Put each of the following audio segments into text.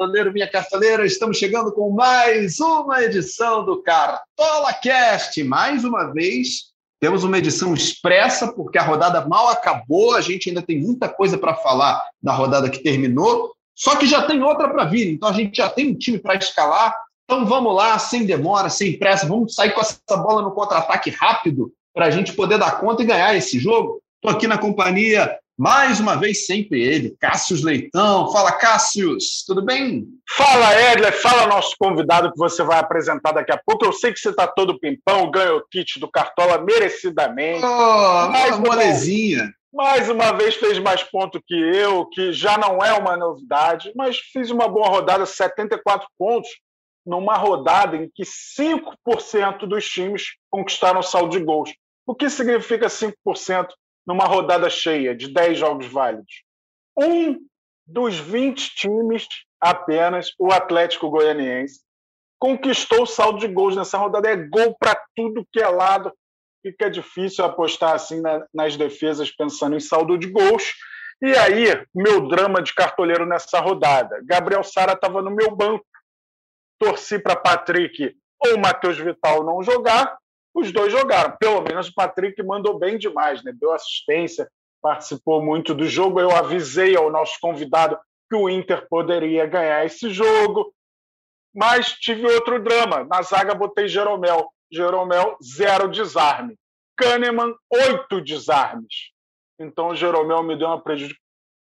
Cartoleiro, minha cartoleira, estamos chegando com mais uma edição do Cartola Cast. Mais uma vez, temos uma edição expressa, porque a rodada mal acabou, a gente ainda tem muita coisa para falar da rodada que terminou, só que já tem outra para vir, então a gente já tem um time para escalar. Então vamos lá, sem demora, sem pressa, vamos sair com essa bola no contra-ataque rápido para a gente poder dar conta e ganhar esse jogo. Estou aqui na companhia mais uma vez, sempre ele, Cássio Leitão. Fala, Cássio, tudo bem? Fala, Edler. Fala, nosso convidado que você vai apresentar daqui a pouco. Eu sei que você está todo pimpão, ganhou o kit do Cartola merecidamente. Oh, mais uma molezinha. Mais uma vez fez mais ponto que eu, que já não é uma novidade, mas fiz uma boa rodada, 74 pontos, numa rodada em que 5% dos times conquistaram saldo de gols. O que significa 5%? Numa rodada cheia de 10 jogos válidos. Um dos 20 times apenas, o Atlético Goianiense, conquistou o saldo de gols nessa rodada. É gol para tudo que é lado. Fica difícil apostar assim na, nas defesas pensando em saldo de gols. E aí, meu drama de cartoleiro nessa rodada. Gabriel Sara estava no meu banco. Torci para Patrick ou Matheus Vital não jogar os dois jogaram. Pelo menos o Patrick mandou bem demais, né? deu assistência, participou muito do jogo. Eu avisei ao nosso convidado que o Inter poderia ganhar esse jogo, mas tive outro drama. Na zaga botei Jeromel. Jeromel, zero desarme. Kahneman, oito desarmes. Então o Jeromel me deu uma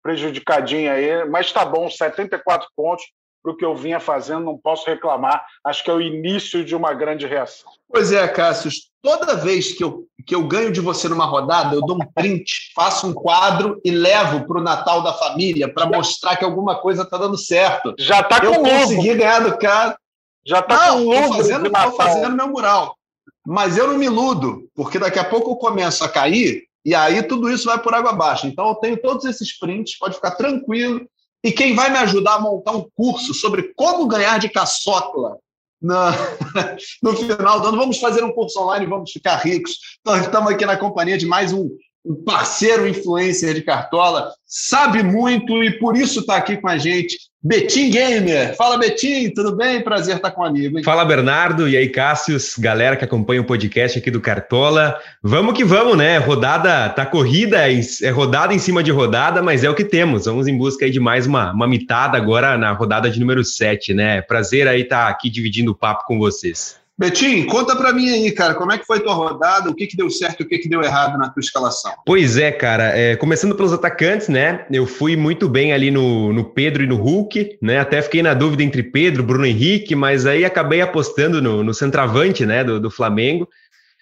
prejudicadinha aí, mas tá bom, 74 pontos para o que eu vinha fazendo, não posso reclamar. Acho que é o início de uma grande reação. Pois é, Cássio. Toda vez que eu, que eu ganho de você numa rodada, eu dou um print, faço um quadro e levo para o Natal da família para mostrar que alguma coisa está dando certo. Já está com Eu consegui ganhar do cara. Já está com Estou fazendo, tô fazendo meu mural. Mas eu não me iludo, porque daqui a pouco eu começo a cair e aí tudo isso vai por água abaixo. Então eu tenho todos esses prints, pode ficar tranquilo e quem vai me ajudar a montar um curso sobre como ganhar de caçocla na, no final do ano, vamos fazer um curso online e vamos ficar ricos. Então, estamos aqui na companhia de mais um, um parceiro influencer de Cartola, sabe muito e por isso está aqui com a gente, Betim Gamer. Fala, Betim, tudo bem? Prazer estar com o amigo. Hein? Fala, Bernardo. E aí, Cássius, galera que acompanha o podcast aqui do Cartola. Vamos que vamos, né? Rodada tá corrida, é rodada em cima de rodada, mas é o que temos. Vamos em busca aí de mais uma, uma mitada agora na rodada de número 7, né? Prazer aí estar aqui dividindo o papo com vocês. Betinho, conta para mim aí, cara, como é que foi tua rodada, o que, que deu certo e o que, que deu errado na tua escalação? Pois é, cara, é, começando pelos atacantes, né, eu fui muito bem ali no, no Pedro e no Hulk, né, até fiquei na dúvida entre Pedro, Bruno Henrique, mas aí acabei apostando no, no centroavante, né, do, do Flamengo.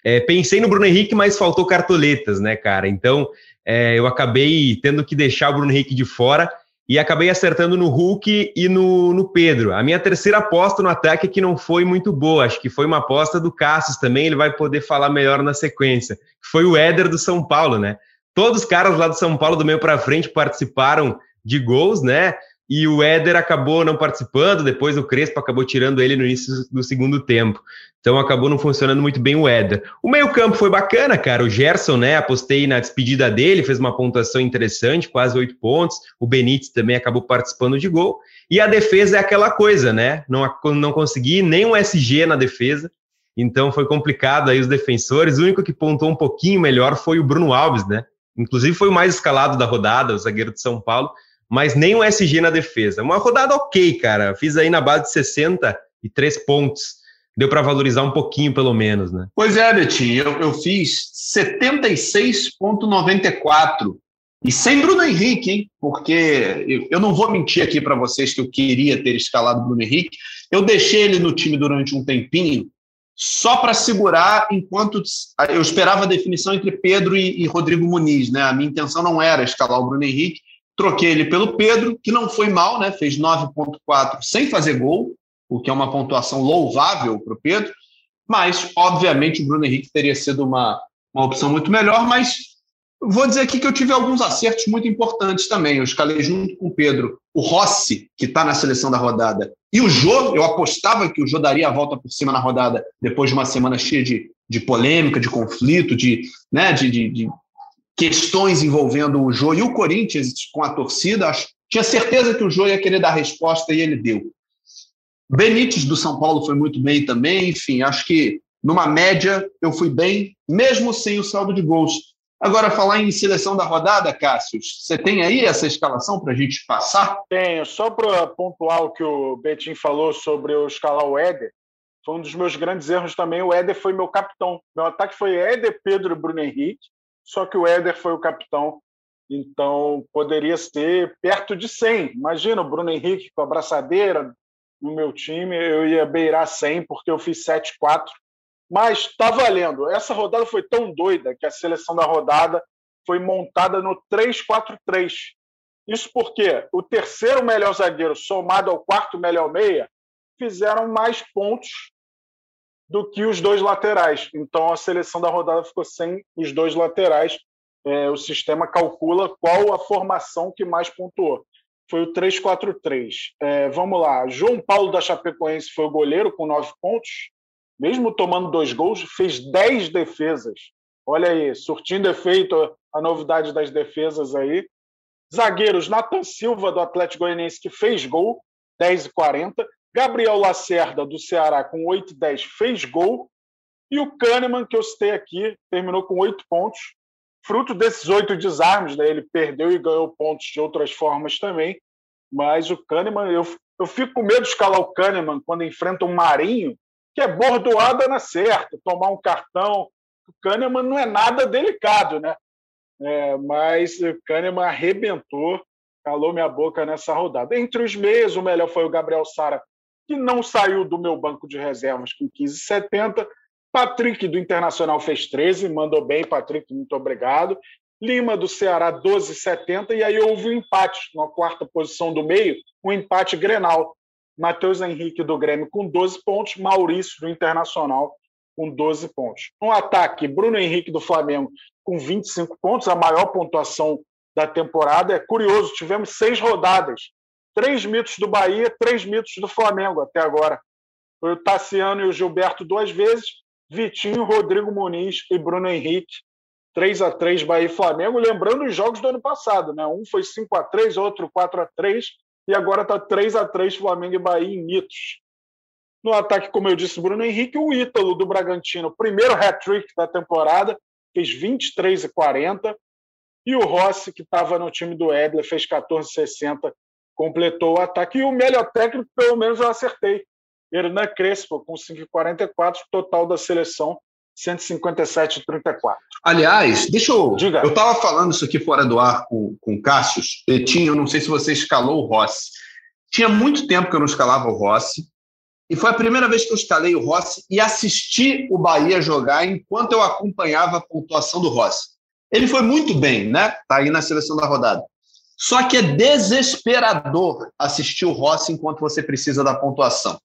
É, pensei no Bruno Henrique, mas faltou cartoletas, né, cara, então é, eu acabei tendo que deixar o Bruno Henrique de fora, e acabei acertando no Hulk e no, no Pedro. A minha terceira aposta no ataque que não foi muito boa, acho que foi uma aposta do Cassius também, ele vai poder falar melhor na sequência. Foi o Éder do São Paulo, né? Todos os caras lá do São Paulo do meio para frente participaram de gols, né? E o Éder acabou não participando, depois o Crespo acabou tirando ele no início do segundo tempo. Então acabou não funcionando muito bem o Éder. O meio-campo foi bacana, cara. O Gerson, né? Apostei na despedida dele, fez uma pontuação interessante, quase oito pontos. O Benítez também acabou participando de gol. E a defesa é aquela coisa, né? Não, não consegui nem um SG na defesa. Então foi complicado aí os defensores. O único que pontou um pouquinho melhor foi o Bruno Alves, né? Inclusive foi o mais escalado da rodada, o zagueiro de São Paulo mas nem um SG na defesa. Uma rodada ok, cara. Fiz aí na base de 63 pontos. Deu para valorizar um pouquinho, pelo menos, né? Pois é, Betinho. Eu, eu fiz 76,94. E sem Bruno Henrique, hein? Porque eu, eu não vou mentir aqui para vocês que eu queria ter escalado Bruno Henrique. Eu deixei ele no time durante um tempinho, só para segurar enquanto eu esperava a definição entre Pedro e, e Rodrigo Muniz, né? A minha intenção não era escalar o Bruno Henrique, Troquei ele pelo Pedro, que não foi mal, né? Fez 9,4 sem fazer gol, o que é uma pontuação louvável para o Pedro. Mas, obviamente, o Bruno Henrique teria sido uma, uma opção muito melhor. Mas vou dizer aqui que eu tive alguns acertos muito importantes também. Eu escalei junto com o Pedro o Rossi, que está na seleção da rodada, e o Jô. Eu apostava que o Jô daria a volta por cima na rodada depois de uma semana cheia de, de polêmica, de conflito, de, né, de, de, de questões envolvendo o Jô e o Corinthians com a torcida. Tinha certeza que o Jô ia querer dar resposta e ele deu. Benítez do São Paulo foi muito bem também, enfim, acho que numa média eu fui bem, mesmo sem o saldo de gols. Agora, falar em seleção da rodada, Cássio, você tem aí essa escalação para a gente passar? Tenho. Só para pontuar o que o Betim falou sobre eu escalar o Éder, foi um dos meus grandes erros também. O Éder foi meu capitão. Meu ataque foi Éder, Pedro e Bruno Henrique, só que o Éder foi o capitão. Então, poderia ser perto de 100. Imagina o Bruno Henrique com a braçadeira no meu time, eu ia beirar 100 porque eu fiz 7-4 mas está valendo. Essa rodada foi tão doida que a seleção da rodada foi montada no 3-4-3. Isso porque o terceiro melhor zagueiro, somado ao quarto melhor meia, fizeram mais pontos do que os dois laterais. Então a seleção da rodada ficou sem os dois laterais. É, o sistema calcula qual a formação que mais pontuou. Foi o 3-4-3. É, vamos lá. João Paulo da Chapecoense foi o goleiro com nove pontos mesmo tomando dois gols, fez dez defesas. Olha aí, surtindo efeito a novidade das defesas aí. Zagueiros, Nathan Silva, do Atlético Goianiense, que fez gol, 10 e 40. Gabriel Lacerda, do Ceará, com 8 e 10, fez gol. E o Kahneman, que eu citei aqui, terminou com 8 pontos. Fruto desses oito desarmes, né? ele perdeu e ganhou pontos de outras formas também. Mas o Kahneman, eu, eu fico com medo de escalar o Kahneman quando enfrenta um Marinho, que é bordoada na certa, tomar um cartão. O Kahneman não é nada delicado, né? É, mas o Kahneman arrebentou, calou minha boca nessa rodada. Entre os meios, o melhor foi o Gabriel Sara, que não saiu do meu banco de reservas com 15,70. Patrick do Internacional fez 13, mandou bem, Patrick, muito obrigado. Lima do Ceará, 12,70. E aí houve um empate na quarta posição do meio, um empate Grenal. Matheus Henrique do Grêmio com 12 pontos, Maurício do Internacional com 12 pontos. No ataque, Bruno Henrique do Flamengo com 25 pontos, a maior pontuação da temporada. É curioso, tivemos seis rodadas. Três mitos do Bahia, três mitos do Flamengo até agora. Foi o Tassiano e o Gilberto duas vezes, Vitinho, Rodrigo Muniz e Bruno Henrique. 3 a 3 Bahia e Flamengo, lembrando os jogos do ano passado, né? Um foi 5 a 3, outro 4 a 3 e agora está 3 a 3 Flamengo e Bahia em mitos. No ataque, como eu disse, Bruno Henrique, o Ítalo do Bragantino, primeiro hat-trick da temporada, fez 23 e 40. E o Rossi, que estava no time do Edler, fez 14 e 60, completou o ataque. E o melhor técnico, pelo menos, eu acertei. Hernan Crespo, com 5,44, total da seleção, 157,34. Aliás, deixa eu. Diga. Eu estava falando isso aqui fora do ar com, com o Cássio. Tinha, eu não sei se você escalou o Rossi. Tinha muito tempo que eu não escalava o Rossi. E foi a primeira vez que eu escalei o Rossi e assisti o Bahia jogar enquanto eu acompanhava a pontuação do Rossi. Ele foi muito bem, né? Tá aí na seleção da rodada. Só que é desesperador assistir o Rossi enquanto você precisa da pontuação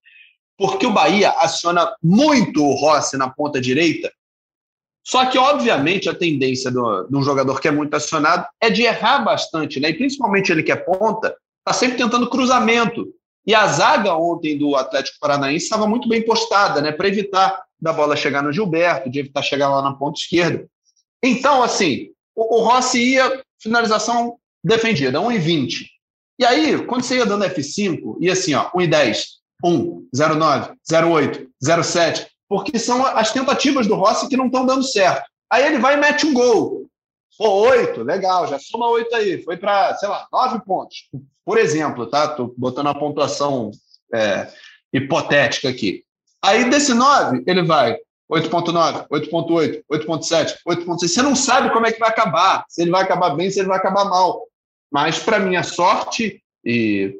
porque o Bahia aciona muito o Rossi na ponta direita. Só que, obviamente, a tendência de um jogador que é muito acionado é de errar bastante, né? E principalmente ele que é ponta, está sempre tentando cruzamento. E a zaga ontem do Atlético Paranaense estava muito bem postada, né? Para evitar da bola chegar no Gilberto, de evitar chegar lá na ponta esquerda. Então, assim, o Rossi ia, finalização defendida, 1,20. E aí, quando você ia dando F5, ia assim, ó, 1,10. 1, 09, 08, 07, porque são as tentativas do Rossi que não estão dando certo. Aí ele vai e mete um gol. Pô, 8, legal, já soma 8 aí. Foi para, sei lá, 9 pontos. Por exemplo, tá? Tô botando a pontuação é, hipotética aqui. Aí desse 9, ele vai 8.9, 8.8, 8.7, 8.6. Você não sabe como é que vai acabar. Se ele vai acabar bem, se ele vai acabar mal. Mas, para minha sorte, e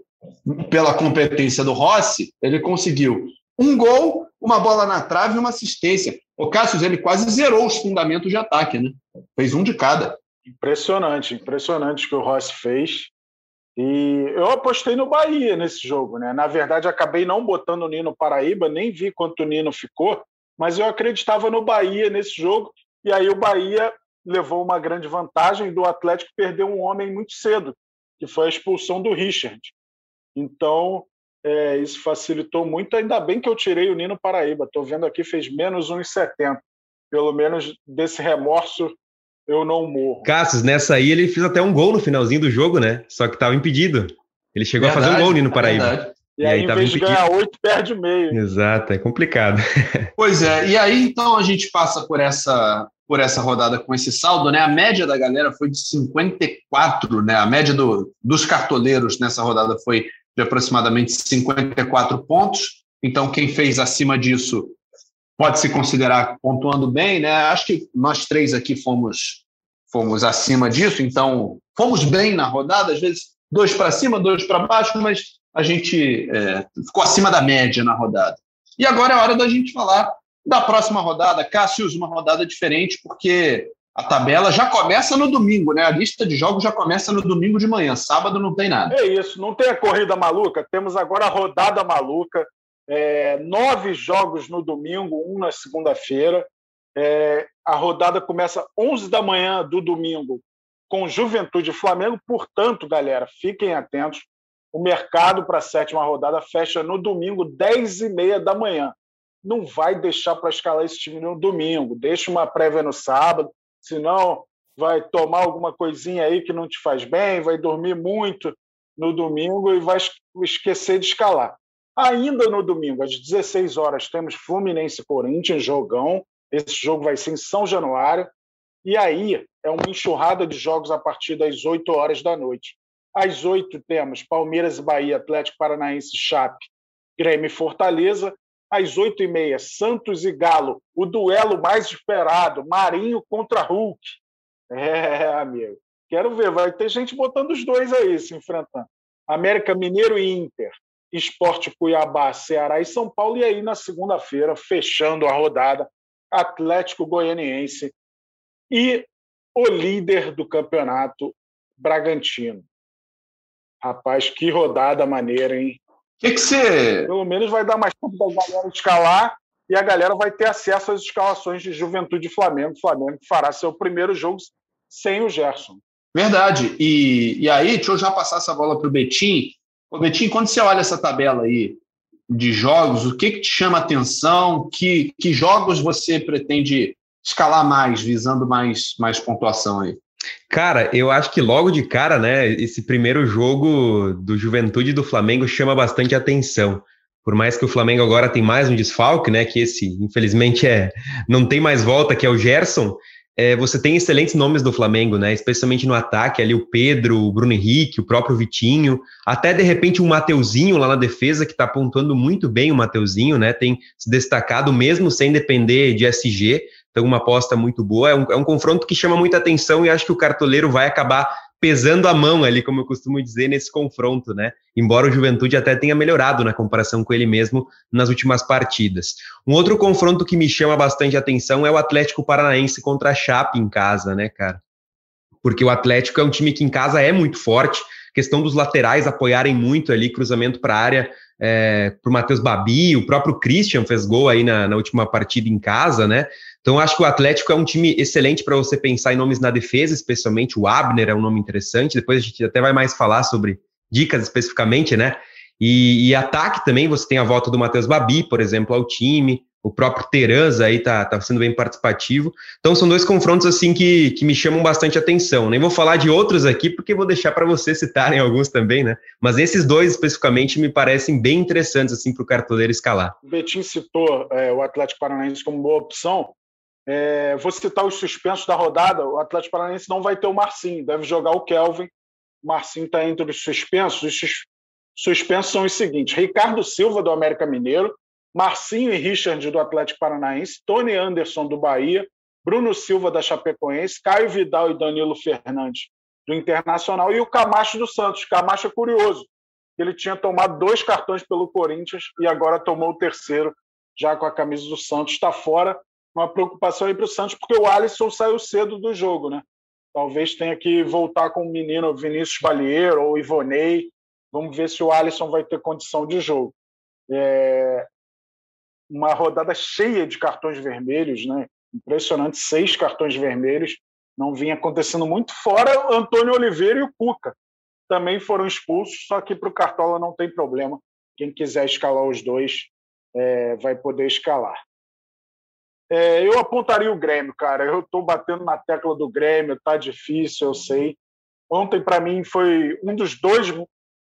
pela competência do Rossi, ele conseguiu um gol, uma bola na trave e uma assistência. O Cássio, ele quase zerou os fundamentos de ataque, né? Fez um de cada. Impressionante, impressionante o que o Rossi fez. E eu apostei no Bahia nesse jogo, né? Na verdade, acabei não botando o Nino Paraíba, nem vi quanto o Nino ficou, mas eu acreditava no Bahia nesse jogo. E aí o Bahia levou uma grande vantagem do Atlético perder um homem muito cedo, que foi a expulsão do Richard. Então, é, isso facilitou muito. Ainda bem que eu tirei o Nino Paraíba. Estou vendo aqui, fez menos 1,70. Pelo menos desse remorso eu não morro. Cassius, nessa aí ele fez até um gol no finalzinho do jogo, né? Só que estava impedido. Ele chegou verdade, a fazer um gol no Paraíba. Verdade. E, e aí, aí, em vez de ganhar oito, perde meio. Exato, é complicado. Pois é, e aí então a gente passa por essa por essa rodada com esse saldo, né? A média da galera foi de 54, né? A média do, dos cartoleiros nessa rodada foi de aproximadamente 54 pontos. Então, quem fez acima disso pode se considerar pontuando bem, né? Acho que nós três aqui fomos fomos acima disso, então fomos bem na rodada, às vezes dois para cima, dois para baixo, mas a gente é, ficou acima da média na rodada. E agora é hora da gente falar da próxima rodada. Cássio, uma rodada diferente, porque a tabela já começa no domingo, né? A lista de jogos já começa no domingo de manhã. Sábado não tem nada. É isso, não tem a corrida maluca. Temos agora a rodada maluca. É, nove jogos no domingo, um na segunda-feira. É, a rodada começa 11 da manhã do domingo com Juventude e Flamengo. Portanto, galera, fiquem atentos. O mercado para a sétima rodada fecha no domingo, 10 e meia da manhã. Não vai deixar para escalar esse time no domingo. Deixa uma prévia no sábado, senão vai tomar alguma coisinha aí que não te faz bem, vai dormir muito no domingo e vai esquecer de escalar. Ainda no domingo, às 16 horas, temos Fluminense Corinthians, jogão. Esse jogo vai ser em São Januário. E aí é uma enxurrada de jogos a partir das 8 horas da noite. Às oito temos Palmeiras e Bahia, Atlético Paranaense, Chape, Grêmio e Fortaleza. Às oito e meia, Santos e Galo, o duelo mais esperado, Marinho contra Hulk. É, amigo. Quero ver, vai ter gente botando os dois aí se enfrentando. América Mineiro e Inter, Esporte Cuiabá, Ceará e São Paulo. E aí, na segunda-feira, fechando a rodada, Atlético Goianiense e o líder do campeonato, Bragantino. Rapaz, que rodada maneira, hein? O que, que você. Pelo menos vai dar mais tempo da galera escalar e a galera vai ter acesso às escalações de Juventude e Flamengo. O Flamengo fará seu primeiro jogo sem o Gerson. Verdade. E, e aí, deixa eu já passar essa bola para o Betim. Ô, Betim, quando você olha essa tabela aí de jogos, o que, que te chama a atenção? Que, que jogos você pretende escalar mais, visando mais, mais pontuação aí? Cara, eu acho que logo de cara, né, esse primeiro jogo do Juventude do Flamengo chama bastante atenção. Por mais que o Flamengo agora tem mais um desfalque, né, que esse, infelizmente, é não tem mais volta, que é o Gerson, é, você tem excelentes nomes do Flamengo, né, especialmente no ataque, ali o Pedro, o Bruno Henrique, o próprio Vitinho, até de repente um Mateuzinho lá na defesa, que está pontuando muito bem o Mateuzinho, né, tem se destacado mesmo sem depender de SG, então, uma aposta muito boa. É um, é um confronto que chama muita atenção e acho que o cartoleiro vai acabar pesando a mão ali, como eu costumo dizer, nesse confronto, né? Embora o Juventude até tenha melhorado na comparação com ele mesmo nas últimas partidas. Um outro confronto que me chama bastante atenção é o Atlético Paranaense contra a Chape em casa, né, cara? Porque o Atlético é um time que em casa é muito forte, questão dos laterais apoiarem muito ali, cruzamento para a área, é, para o Matheus Babi, o próprio Christian fez gol aí na, na última partida em casa, né? Então, acho que o Atlético é um time excelente para você pensar em nomes na defesa, especialmente o Abner é um nome interessante. Depois a gente até vai mais falar sobre dicas especificamente, né? E, e ataque também, você tem a volta do Matheus Babi, por exemplo, ao time. O próprio Teranza aí tá, tá sendo bem participativo. Então, são dois confrontos assim que, que me chamam bastante atenção. Nem vou falar de outros aqui, porque vou deixar para vocês citarem alguns também, né? Mas esses dois especificamente me parecem bem interessantes assim para o cartoleiro escalar. O Betim citou é, o Atlético Paranaense como boa opção. É, vou citar os suspensos da rodada. O Atlético Paranaense não vai ter o Marcinho, deve jogar o Kelvin. O Marcinho está entre os suspensos. Os suspensos são os seguintes: Ricardo Silva, do América Mineiro, Marcinho e Richard, do Atlético Paranaense, Tony Anderson, do Bahia, Bruno Silva, da Chapecoense, Caio Vidal e Danilo Fernandes, do Internacional, e o Camacho do Santos. Camacho é curioso. Ele tinha tomado dois cartões pelo Corinthians e agora tomou o terceiro, já com a camisa do Santos. Está fora uma preocupação aí para o Santos, porque o Alisson saiu cedo do jogo, né? Talvez tenha que voltar com o menino Vinícius Balieiro ou Ivonei. Vamos ver se o Alisson vai ter condição de jogo. É uma rodada cheia de cartões vermelhos, né? Impressionante, seis cartões vermelhos. Não vinha acontecendo muito. Fora Antônio Oliveira e o Cuca. Também foram expulsos, só que para o Cartola não tem problema. Quem quiser escalar os dois é, vai poder escalar. É, eu apontaria o Grêmio, cara. Eu estou batendo na tecla do Grêmio, tá difícil, eu sei. Ontem, para mim, foi um dos dois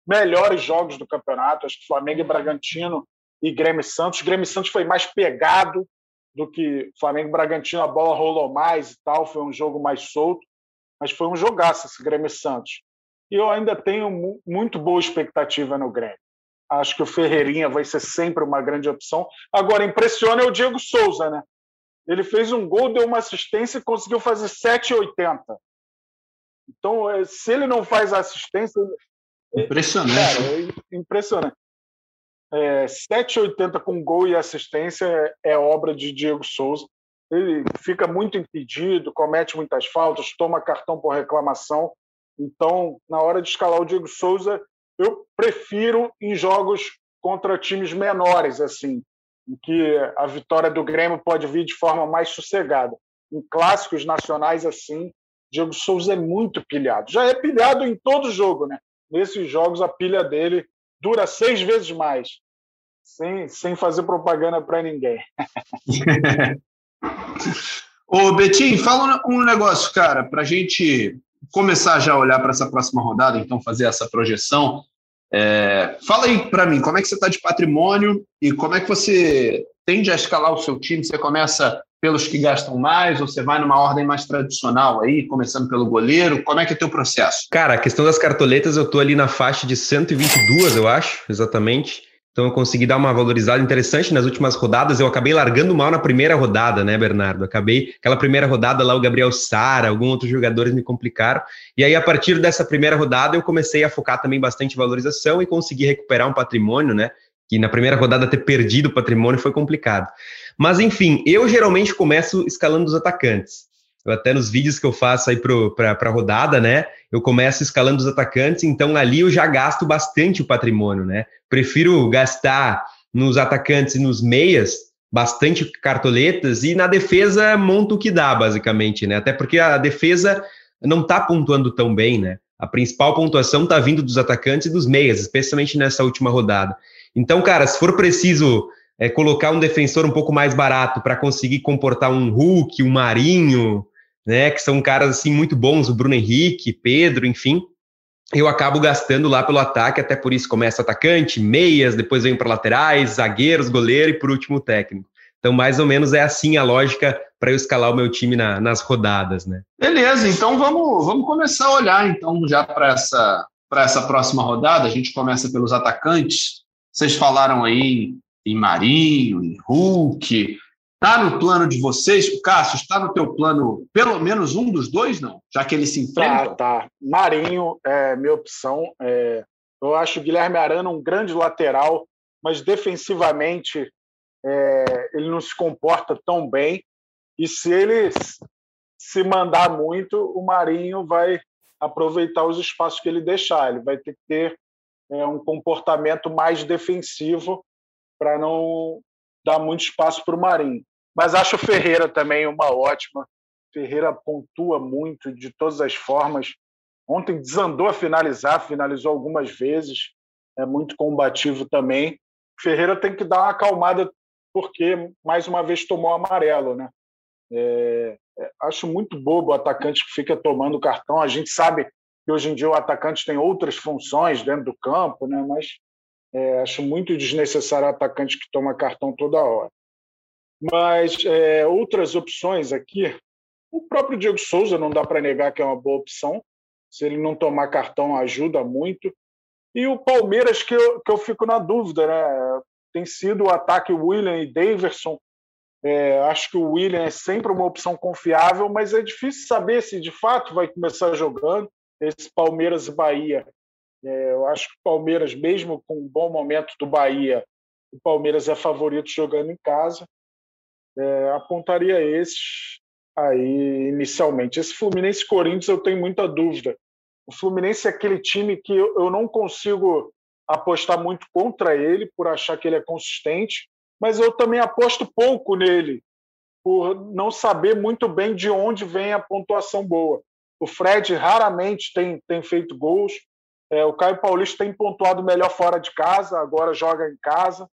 melhores jogos do campeonato. Acho que Flamengo e Bragantino e Grêmio Santos. Grêmio Santos foi mais pegado do que Flamengo e Bragantino, a bola rolou mais e tal, foi um jogo mais solto, mas foi um jogaço esse Grêmio Santos. E eu ainda tenho muito boa expectativa no Grêmio. Acho que o Ferreirinha vai ser sempre uma grande opção. Agora, impressiona o Diego Souza, né? Ele fez um gol, deu uma assistência e conseguiu fazer 7,80. Então, é, se ele não faz assistência. Impressionante. Cara, é impressionante. É, 7,80 com gol e assistência é, é obra de Diego Souza. Ele fica muito impedido, comete muitas faltas, toma cartão por reclamação. Então, na hora de escalar o Diego Souza, eu prefiro em jogos contra times menores, assim, que a vitória do Grêmio pode vir de forma mais sossegada. Em clássicos nacionais, assim, Diego Souza é muito pilhado. Já é pilhado em todo jogo, né? Nesses jogos, a pilha dele dura seis vezes mais, sem, sem fazer propaganda para ninguém. Ô, Betinho, fala um negócio, cara, para a gente começar já a olhar para essa próxima rodada, então fazer essa projeção. É, fala aí para mim, como é que você está de patrimônio e como é que você tende a escalar o seu time? Você começa pelos que gastam mais ou você vai numa ordem mais tradicional aí, começando pelo goleiro? Como é que é o teu processo? Cara, a questão das cartoletas, eu tô ali na faixa de 122, eu acho, exatamente. Então eu consegui dar uma valorizada interessante nas últimas rodadas. Eu acabei largando mal na primeira rodada, né, Bernardo? Acabei aquela primeira rodada lá o Gabriel Sara, alguns outros jogadores me complicaram. E aí a partir dessa primeira rodada eu comecei a focar também bastante valorização e consegui recuperar um patrimônio, né? Que na primeira rodada ter perdido o patrimônio foi complicado. Mas enfim, eu geralmente começo escalando os atacantes. Eu até nos vídeos que eu faço aí para a rodada, né? Eu começo escalando os atacantes, então ali eu já gasto bastante o patrimônio, né? Prefiro gastar nos atacantes e nos meias bastante cartoletas e na defesa monto o que dá, basicamente, né? Até porque a defesa não está pontuando tão bem, né? A principal pontuação está vindo dos atacantes e dos meias, especialmente nessa última rodada. Então, cara, se for preciso é, colocar um defensor um pouco mais barato para conseguir comportar um Hulk, um Marinho, né, que são caras assim muito bons, o Bruno Henrique, Pedro, enfim. Eu acabo gastando lá pelo ataque, até por isso começa atacante, meias, depois vem para laterais, zagueiros, goleiro e por último técnico. Então, mais ou menos é assim a lógica para eu escalar o meu time na, nas rodadas, né? Beleza, então vamos, vamos começar a olhar então já para essa, essa próxima rodada. A gente começa pelos atacantes. Vocês falaram aí em Marinho, em Hulk, Está no plano de vocês? O Cássio, está no teu plano pelo menos um dos dois, não? Já que eles se enfrentam? Tá, tá. Marinho é minha opção. É, eu acho o Guilherme Arana um grande lateral, mas defensivamente é, ele não se comporta tão bem. E se ele se mandar muito, o Marinho vai aproveitar os espaços que ele deixar. Ele vai ter que ter é, um comportamento mais defensivo para não dar muito espaço para o Marinho. Mas acho o Ferreira também uma ótima. Ferreira pontua muito de todas as formas. Ontem desandou a finalizar, finalizou algumas vezes, é muito combativo também. Ferreira tem que dar uma acalmada porque mais uma vez tomou amarelo, né? É, é, acho muito bobo o atacante que fica tomando cartão. A gente sabe que hoje em dia o atacante tem outras funções dentro do campo, né? Mas é, acho muito desnecessário o atacante que toma cartão toda hora. Mas é, outras opções aqui, o próprio Diego Souza não dá para negar que é uma boa opção. Se ele não tomar cartão, ajuda muito. E o Palmeiras, que eu, que eu fico na dúvida, né? Tem sido o ataque William e Daverson. É, acho que o William é sempre uma opção confiável, mas é difícil saber se de fato vai começar jogando esse Palmeiras e Bahia. É, eu acho que o Palmeiras, mesmo com um bom momento do Bahia, o Palmeiras é favorito jogando em casa é, apontaria esses aí inicialmente. Esse Fluminense Corinthians eu tenho muita dúvida. O Fluminense é aquele time que eu, eu não consigo apostar muito contra ele por achar que ele é consistente, mas eu também aposto pouco nele por não saber muito bem de onde vem a pontuação boa. O Fred raramente tem, tem feito gols. É, o Caio Paulista tem pontuado melhor fora de casa, agora joga em casa.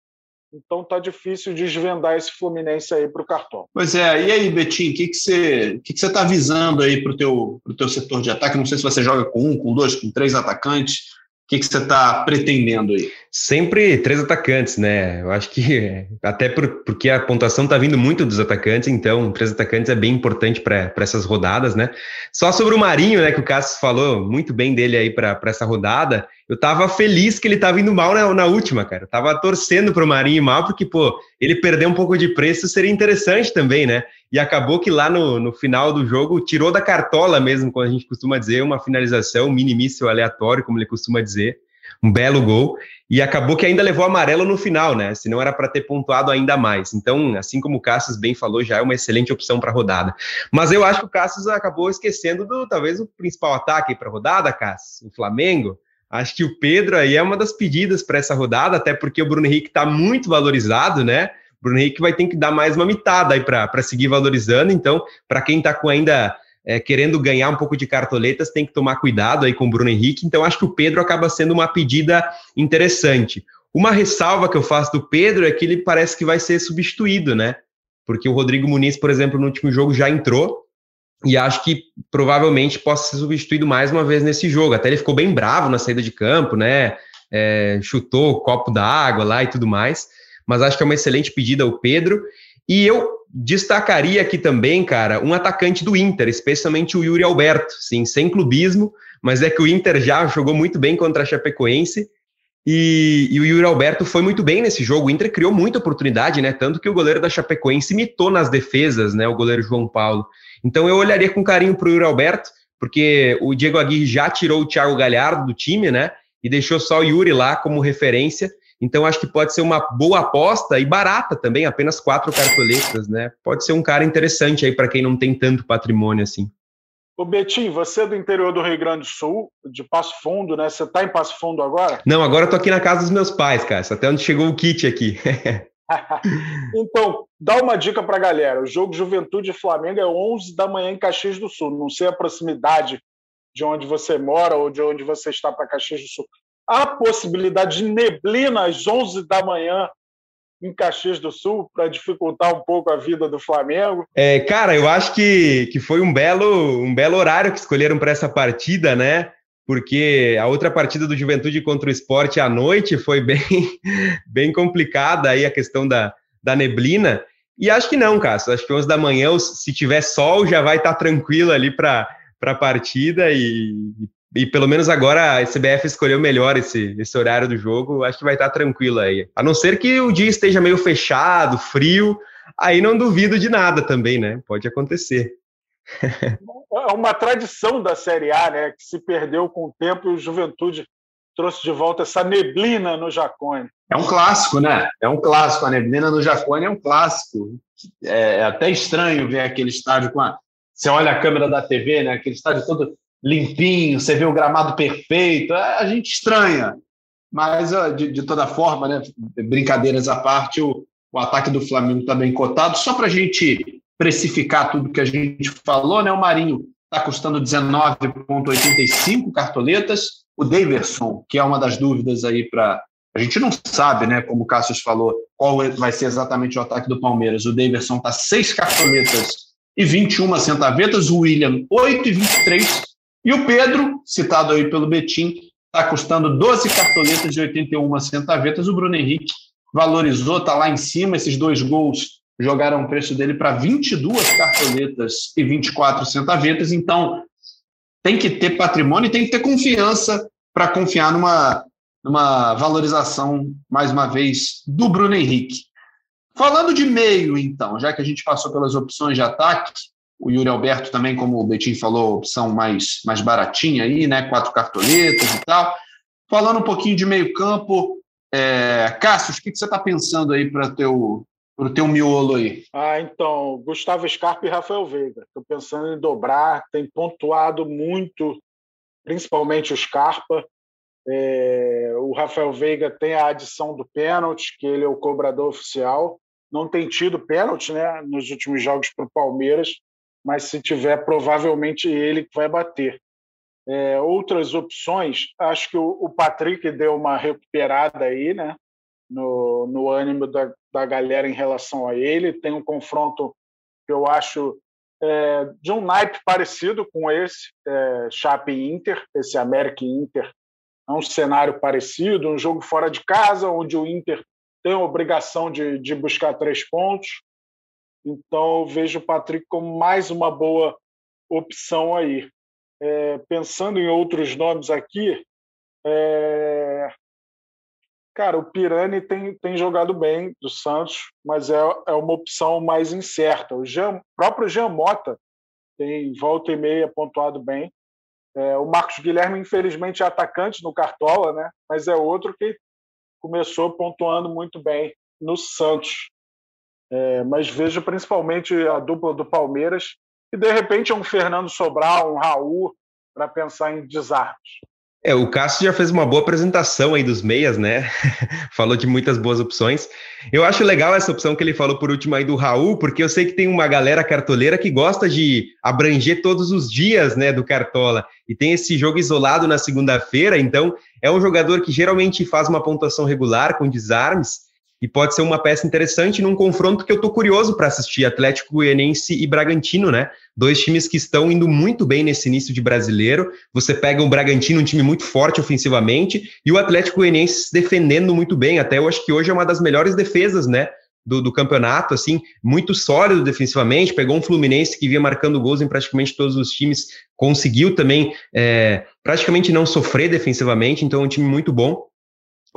Então tá difícil desvendar esse Fluminense aí para o cartão. Pois é, e aí, Betinho, o que, que você que que você tá visando aí para o teu, pro teu setor de ataque? Não sei se você joga com um, com dois, com três atacantes. que, que você está pretendendo aí? Sempre três atacantes, né? Eu acho que até por, porque a pontuação está vindo muito dos atacantes, então três atacantes é bem importante para essas rodadas, né? Só sobre o Marinho, né? Que o Cássio falou muito bem dele aí para essa rodada. Eu estava feliz que ele estava indo mal na, na última, cara. Eu tava torcendo para o Marinho mal, porque, pô, ele perder um pouco de preço seria interessante também, né? E acabou que lá no, no final do jogo tirou da cartola mesmo, como a gente costuma dizer, uma finalização, um minimício aleatório, como ele costuma dizer, um belo gol, e acabou que ainda levou amarelo no final, né? Senão era para ter pontuado ainda mais. Então, assim como o Cassius bem falou, já é uma excelente opção para rodada. Mas eu acho que o Cassius acabou esquecendo do talvez o principal ataque para rodada, Cassius, o Flamengo. Acho que o Pedro aí é uma das pedidas para essa rodada, até porque o Bruno Henrique está muito valorizado, né? Bruno Henrique vai ter que dar mais uma mitada aí para seguir valorizando. Então, para quem está com ainda é, querendo ganhar um pouco de cartoletas, tem que tomar cuidado aí com o Bruno Henrique. Então, acho que o Pedro acaba sendo uma pedida interessante. Uma ressalva que eu faço do Pedro é que ele parece que vai ser substituído, né? Porque o Rodrigo Muniz, por exemplo, no último jogo já entrou e acho que provavelmente possa ser substituído mais uma vez nesse jogo. Até ele ficou bem bravo na saída de campo, né? É, chutou o copo da água lá e tudo mais mas acho que é uma excelente pedida o Pedro. E eu destacaria aqui também, cara, um atacante do Inter, especialmente o Yuri Alberto, sim, sem clubismo, mas é que o Inter já jogou muito bem contra a Chapecoense. E, e, o Yuri Alberto foi muito bem nesse jogo. O Inter criou muita oportunidade, né? Tanto que o goleiro da Chapecoense imitou nas defesas, né? O goleiro João Paulo. Então eu olharia com carinho para o Yuri Alberto, porque o Diego Aguirre já tirou o Thiago Galhardo do time, né? E deixou só o Yuri lá como referência. Então, acho que pode ser uma boa aposta e barata também, apenas quatro cartoletas, né? Pode ser um cara interessante aí para quem não tem tanto patrimônio assim. O Betim, você é do interior do Rio Grande do Sul, de Passo Fundo, né? Você está em Passo Fundo agora? Não, agora eu tô aqui na casa dos meus pais, cara. Até onde chegou o kit aqui. então, dá uma dica para a galera. O jogo Juventude Flamengo é 11 da manhã em Caxias do Sul. Não sei a proximidade de onde você mora ou de onde você está para Caxias do Sul há possibilidade de neblina às 11 da manhã em Caxias do Sul para dificultar um pouco a vida do Flamengo? É, cara, eu acho que, que foi um belo, um belo horário que escolheram para essa partida, né? Porque a outra partida do Juventude contra o Esporte à noite foi bem, bem complicada aí a questão da, da neblina. E acho que não, Cássio. Acho que 11 da manhã, se tiver sol, já vai estar tá tranquilo ali para a partida e, e pelo menos agora a CBF escolheu melhor esse, esse horário do jogo, acho que vai estar tranquilo aí. A não ser que o dia esteja meio fechado, frio, aí não duvido de nada também, né? Pode acontecer. É uma tradição da Série A, né? Que se perdeu com o tempo e o Juventude trouxe de volta essa neblina no Jacone. É um clássico, né? É um clássico. A neblina no Jacone é um clássico. É, é até estranho ver aquele estádio com a. Você olha a câmera da TV, né? Aquele estádio todo limpinho, você vê o gramado perfeito, é, a gente estranha. Mas, de, de toda forma, né, brincadeiras à parte, o, o ataque do Flamengo está bem cotado. Só para a gente precificar tudo que a gente falou, né, o Marinho está custando 19,85 cartoletas. O Daverson, que é uma das dúvidas aí para. A gente não sabe, né, como o Cassius falou, qual vai ser exatamente o ataque do Palmeiras. O Daverson está seis cartoletas e 21 centavetas, o William 8 e 23 e o Pedro, citado aí pelo Betim, está custando 12 cartoletas de 81 centavetas. O Bruno Henrique valorizou, está lá em cima. Esses dois gols jogaram o preço dele para 22 cartoletas e 24 centavetas. Então, tem que ter patrimônio e tem que ter confiança para confiar numa, numa valorização, mais uma vez, do Bruno Henrique. Falando de meio, então, já que a gente passou pelas opções de ataque, o Yuri Alberto também, como o Betinho falou, opção mais, mais baratinha aí, né? Quatro cartoletas e tal. Falando um pouquinho de meio campo, é... Cássio, o que, você está pensando aí para o teu, pro teu miolo aí? Ah, então, Gustavo Scarpa e Rafael Veiga. Estou pensando em dobrar, tem pontuado muito, principalmente o Scarpa. É... o Rafael Veiga tem a adição do pênalti, que ele é o cobrador oficial. Não tem tido pênalti né, nos últimos jogos para o Palmeiras mas se tiver, provavelmente ele que vai bater. É, outras opções, acho que o, o, Patrick deu uma recuperada aí, né? No, no ânimo da, da galera em relação a ele. Tem um confronto que eu acho é, de um naipe parecido com esse, é, Chape Inter, esse América Inter é um cenário parecido, um jogo fora de casa, onde o Inter tem a obrigação de, de buscar três pontos. Então, vejo o Patrick como mais uma boa opção aí. É, pensando em outros nomes aqui, é... cara, o Pirani tem, tem jogado bem do Santos, mas é, é uma opção mais incerta. O Jean, próprio Jean Mota tem volta e meia pontuado bem. É, o Marcos Guilherme, infelizmente, é atacante no Cartola, né? mas é outro que começou pontuando muito bem no Santos. É, mas vejo principalmente a dupla do Palmeiras e, de repente, um Fernando Sobral, um Raul, para pensar em desarmes. É, o Cássio já fez uma boa apresentação aí dos meias, né? falou de muitas boas opções. Eu acho legal essa opção que ele falou por último aí do Raul, porque eu sei que tem uma galera cartoleira que gosta de abranger todos os dias, né, do Cartola. E tem esse jogo isolado na segunda-feira, então é um jogador que geralmente faz uma pontuação regular com desarmes e pode ser uma peça interessante num confronto que eu tô curioso para assistir, Atlético Goianiense e Bragantino, né? Dois times que estão indo muito bem nesse início de brasileiro. Você pega o Bragantino, um time muito forte ofensivamente, e o Atlético Goianiense se defendendo muito bem. Até eu acho que hoje é uma das melhores defesas, né? Do, do, campeonato, assim, muito sólido defensivamente, pegou um Fluminense que vinha marcando gols em praticamente todos os times, conseguiu também é, praticamente não sofrer defensivamente, então é um time muito bom.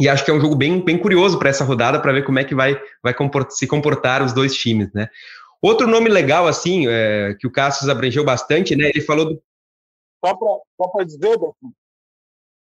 E acho que é um jogo bem, bem curioso para essa rodada, para ver como é que vai, vai comportar, se comportar os dois times, né? Outro nome legal, assim, é, que o Cassius abrangeu bastante, né? Ele falou do. Só para dizer,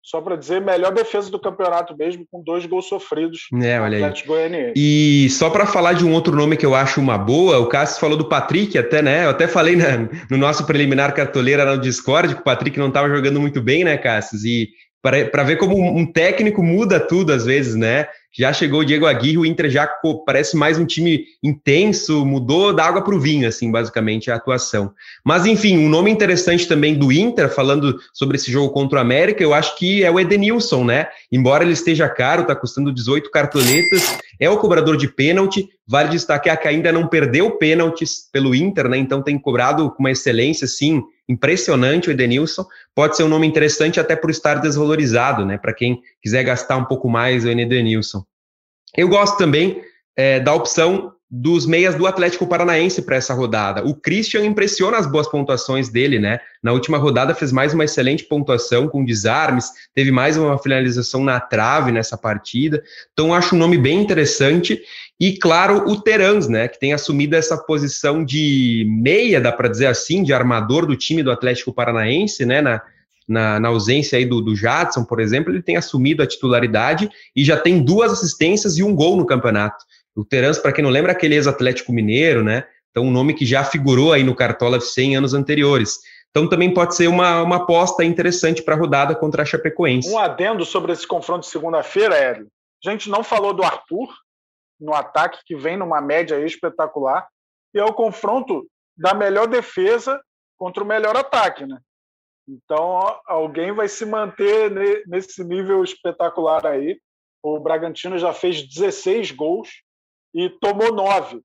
só para dizer, melhor defesa do campeonato mesmo, com dois gols sofridos é, olha aí. Goianiense. E só para falar de um outro nome que eu acho uma boa, o Cássio falou do Patrick, até, né? Eu até falei na, no nosso preliminar cartoleira no Discord que o Patrick não estava jogando muito bem, né, Cássio? E para ver como um técnico muda tudo às vezes, né? Já chegou o Diego Aguirre, o Inter já parece mais um time intenso, mudou da água para o vinho, assim, basicamente, a atuação. Mas, enfim, um nome interessante também do Inter, falando sobre esse jogo contra o América, eu acho que é o Edenilson, né? Embora ele esteja caro, está custando 18 cartoletas, é o cobrador de pênalti. Vale destacar que ainda não perdeu pênaltis pelo Inter, né? Então tem cobrado com uma excelência, assim, impressionante o Edenilson. Pode ser um nome interessante até por estar desvalorizado, né? Para quem quiser gastar um pouco mais o Edenilson. Eu gosto também é, da opção dos meias do Atlético Paranaense para essa rodada. O Christian impressiona as boas pontuações dele, né? Na última rodada fez mais uma excelente pontuação com desarmes, teve mais uma finalização na trave nessa partida. Então acho um nome bem interessante e claro, o Terans, né, que tem assumido essa posição de meia, dá para dizer assim, de armador do time do Atlético Paranaense, né, na, na, na, ausência aí do, do Jadson, por exemplo, ele tem assumido a titularidade e já tem duas assistências e um gol no campeonato. O Terans, para quem não lembra, aquele ex-Atlético Mineiro, né? Então, um nome que já figurou aí no Cartola FC em anos anteriores. Então, também pode ser uma, uma aposta interessante para a rodada contra a Chapecoense. Um adendo sobre esse confronto de segunda-feira, Hélio. A gente não falou do Arthur no ataque, que vem numa média espetacular, e é o confronto da melhor defesa contra o melhor ataque, né? Então, alguém vai se manter nesse nível espetacular aí. O Bragantino já fez 16 gols e tomou nove.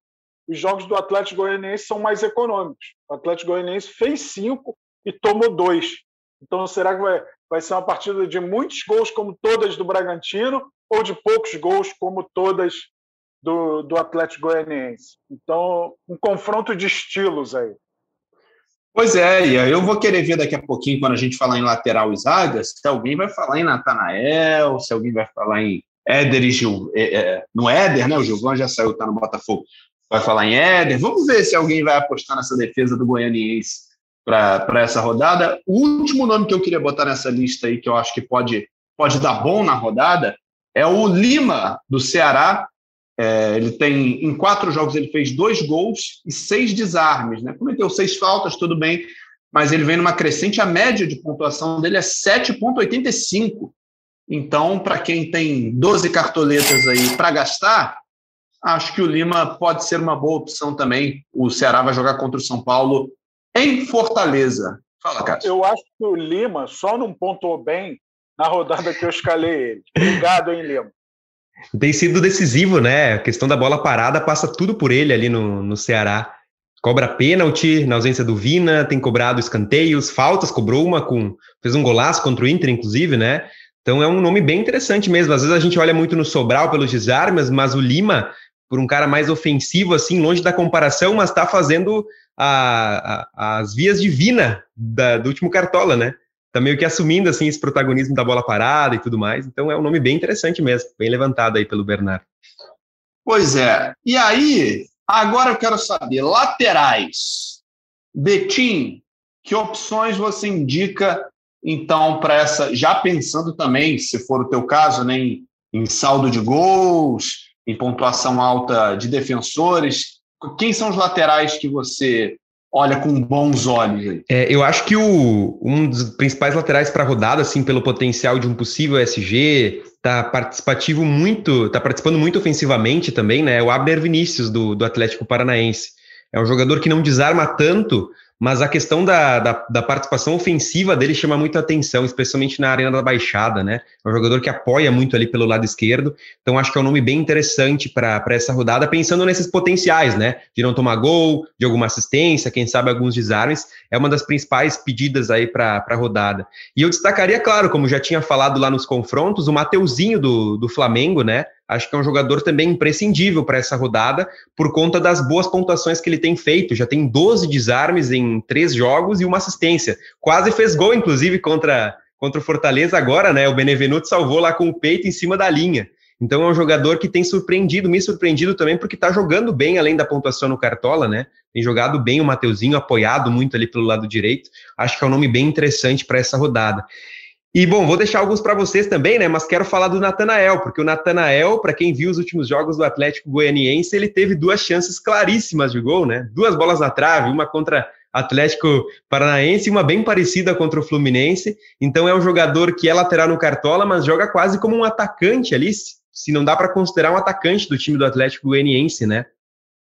Os jogos do Atlético Goianiense são mais econômicos. O Atlético Goianiense fez cinco e tomou dois. Então, será que vai, vai ser uma partida de muitos gols, como todas do Bragantino, ou de poucos gols, como todas do, do Atlético Goianiense? Então, um confronto de estilos aí. Pois é, e eu vou querer ver daqui a pouquinho, quando a gente falar em lateral e zagas, se alguém vai falar em Natanael, se alguém vai falar em Éder e Gil, é, é, no Éder, né? O Gilvan já saiu, tá no Botafogo. Vai falar em Éder. Vamos ver se alguém vai apostar nessa defesa do Goianiense para essa rodada. O último nome que eu queria botar nessa lista aí, que eu acho que pode, pode dar bom na rodada, é o Lima, do Ceará. É, ele tem, em quatro jogos, ele fez dois gols e seis desarmes. Né? Cometeu seis faltas, tudo bem, mas ele vem numa crescente. A média de pontuação dele é 7,85. Então, para quem tem 12 cartoletas aí para gastar, acho que o Lima pode ser uma boa opção também. O Ceará vai jogar contra o São Paulo em Fortaleza. Fala, Cássio. Eu acho que o Lima só não pontuou bem na rodada que eu escalei ele. Obrigado, hein, Lima. Tem sido decisivo, né? A questão da bola parada passa tudo por ele ali no, no Ceará. Cobra pênalti na ausência do Vina, tem cobrado escanteios, faltas, cobrou uma com. fez um golaço contra o Inter, inclusive, né? Então é um nome bem interessante mesmo. Às vezes a gente olha muito no Sobral pelos desarmes, mas o Lima, por um cara mais ofensivo, assim, longe da comparação, mas está fazendo a, a, as vias divinas do último Cartola, né? Tá meio que assumindo assim esse protagonismo da bola parada e tudo mais. Então é um nome bem interessante mesmo, bem levantado aí pelo Bernardo. Pois é. E aí, agora eu quero saber, laterais. Betim, que opções você indica então para essa, já pensando também, se for o teu caso, né, em, em saldo de gols, em pontuação alta de defensores, quem são os laterais que você olha com bons olhos É, eu acho que o, um dos principais laterais para a rodada, assim, pelo potencial de um possível SG, tá participativo muito, tá participando muito ofensivamente também, né? É o Abner Vinícius do, do Atlético Paranaense. É um jogador que não desarma tanto, mas a questão da, da, da, participação ofensiva dele chama muita atenção, especialmente na arena da Baixada, né? É um jogador que apoia muito ali pelo lado esquerdo, então acho que é um nome bem interessante para essa rodada, pensando nesses potenciais, né? De não tomar gol, de alguma assistência, quem sabe alguns desarmes, é uma das principais pedidas aí para a rodada. E eu destacaria, claro, como já tinha falado lá nos confrontos, o Mateuzinho do, do Flamengo, né? Acho que é um jogador também imprescindível para essa rodada, por conta das boas pontuações que ele tem feito. Já tem 12 desarmes em três jogos e uma assistência. Quase fez gol, inclusive, contra, contra o Fortaleza agora, né? O Benevenuto salvou lá com o peito em cima da linha. Então é um jogador que tem surpreendido, me surpreendido também, porque está jogando bem além da pontuação no Cartola, né? Tem jogado bem o Mateuzinho, apoiado muito ali pelo lado direito. Acho que é um nome bem interessante para essa rodada. E bom, vou deixar alguns para vocês também, né? Mas quero falar do Natanael, porque o Natanael, para quem viu os últimos jogos do Atlético Goianiense, ele teve duas chances claríssimas de gol, né? Duas bolas na trave, uma contra Atlético Paranaense uma bem parecida contra o Fluminense. Então é um jogador que é lateral no Cartola, mas joga quase como um atacante ali, se não dá para considerar um atacante do time do Atlético Goianiense, né?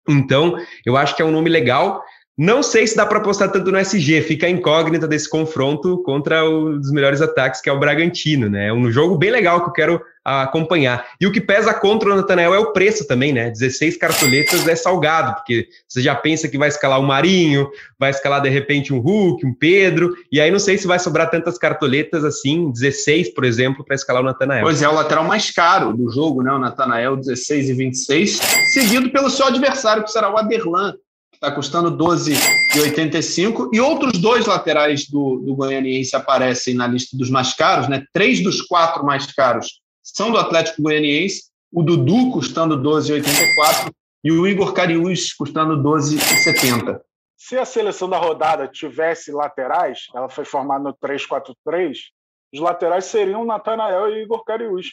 Então, eu acho que é um nome legal. Não sei se dá para apostar tanto no SG, fica a incógnita desse confronto contra um dos melhores ataques, que é o Bragantino, né? É um jogo bem legal que eu quero acompanhar. E o que pesa contra o Nathanael é o preço também, né? 16 cartoletas é salgado, porque você já pensa que vai escalar o Marinho, vai escalar de repente um Hulk, um Pedro, e aí não sei se vai sobrar tantas cartoletas assim, 16, por exemplo, para escalar o Nathanael. Pois é, o lateral mais caro do jogo, né? O Nathanael, 16 e 26, seguido pelo seu adversário, que será o Aderlan, está custando 12,85. E outros dois laterais do, do Goianiense aparecem na lista dos mais caros, né? Três dos quatro mais caros são do Atlético Goianiense. O Dudu custando 12,84 e o Igor Cariús custando 12,70. Se a seleção da rodada tivesse laterais, ela foi formada no 3-4-3, os laterais seriam Natanael e Igor Cariús.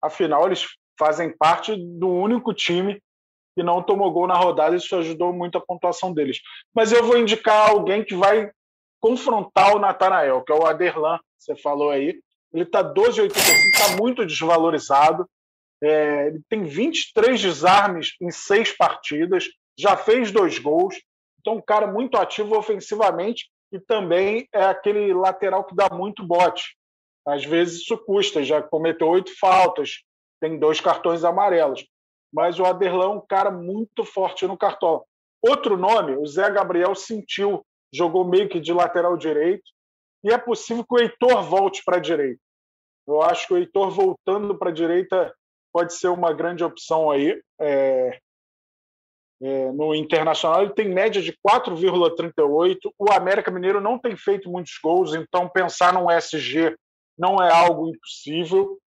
Afinal, eles fazem parte do único time e não tomou gol na rodada, isso ajudou muito a pontuação deles. Mas eu vou indicar alguém que vai confrontar o Natanael, que é o Aderlan, você falou aí. Ele está 12,85, está muito desvalorizado. É, ele tem 23 desarmes em seis partidas, já fez dois gols. Então, um cara muito ativo ofensivamente e também é aquele lateral que dá muito bote. Às vezes isso custa, já cometeu oito faltas, tem dois cartões amarelos mas o Aderlan é um cara muito forte no cartola. Outro nome, o Zé Gabriel sentiu, jogou meio que de lateral direito, e é possível que o Heitor volte para a direita. Eu acho que o Heitor voltando para a direita pode ser uma grande opção aí. É, é, no Internacional ele tem média de 4,38. O América Mineiro não tem feito muitos gols, então pensar num SG não é algo impossível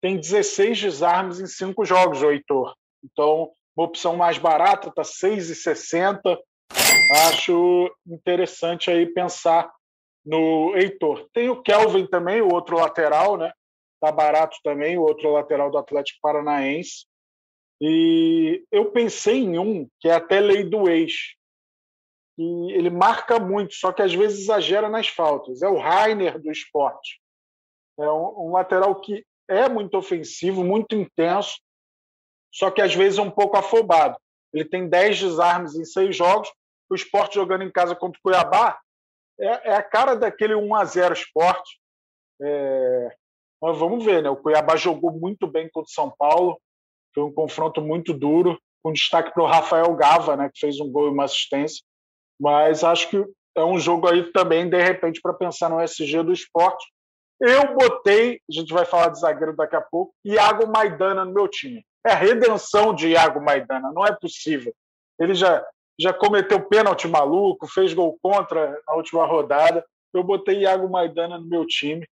tem 16 desarmes em cinco jogos, o Heitor. Então, uma opção mais barata está 6,60. Acho interessante aí pensar no Heitor. Tem o Kelvin também, o outro lateral, né? Tá barato também, o outro lateral do Atlético Paranaense. E eu pensei em um que é até lei do ex. E ele marca muito, só que às vezes exagera nas faltas. É o Rainer do esporte. É um, um lateral que é muito ofensivo, muito intenso, só que às vezes é um pouco afobado. Ele tem 10 desarmes em seis jogos. O esporte jogando em casa contra o Cuiabá é, é a cara daquele 1 a 0 esporte. É... Mas vamos ver, né? O Cuiabá jogou muito bem contra o São Paulo. Foi um confronto muito duro, com destaque para o Rafael Gava, né? Que fez um gol e uma assistência. Mas acho que é um jogo aí também, de repente, para pensar no SG do esporte Eu botei, a gente vai falar de zagueiro daqui a pouco, Iago Maidana no meu time. É a redenção de Iago Maidana, não é possível. Ele já, já cometeu pênalti maluco, fez gol contra na última rodada. Eu botei Iago Maidana no meu time.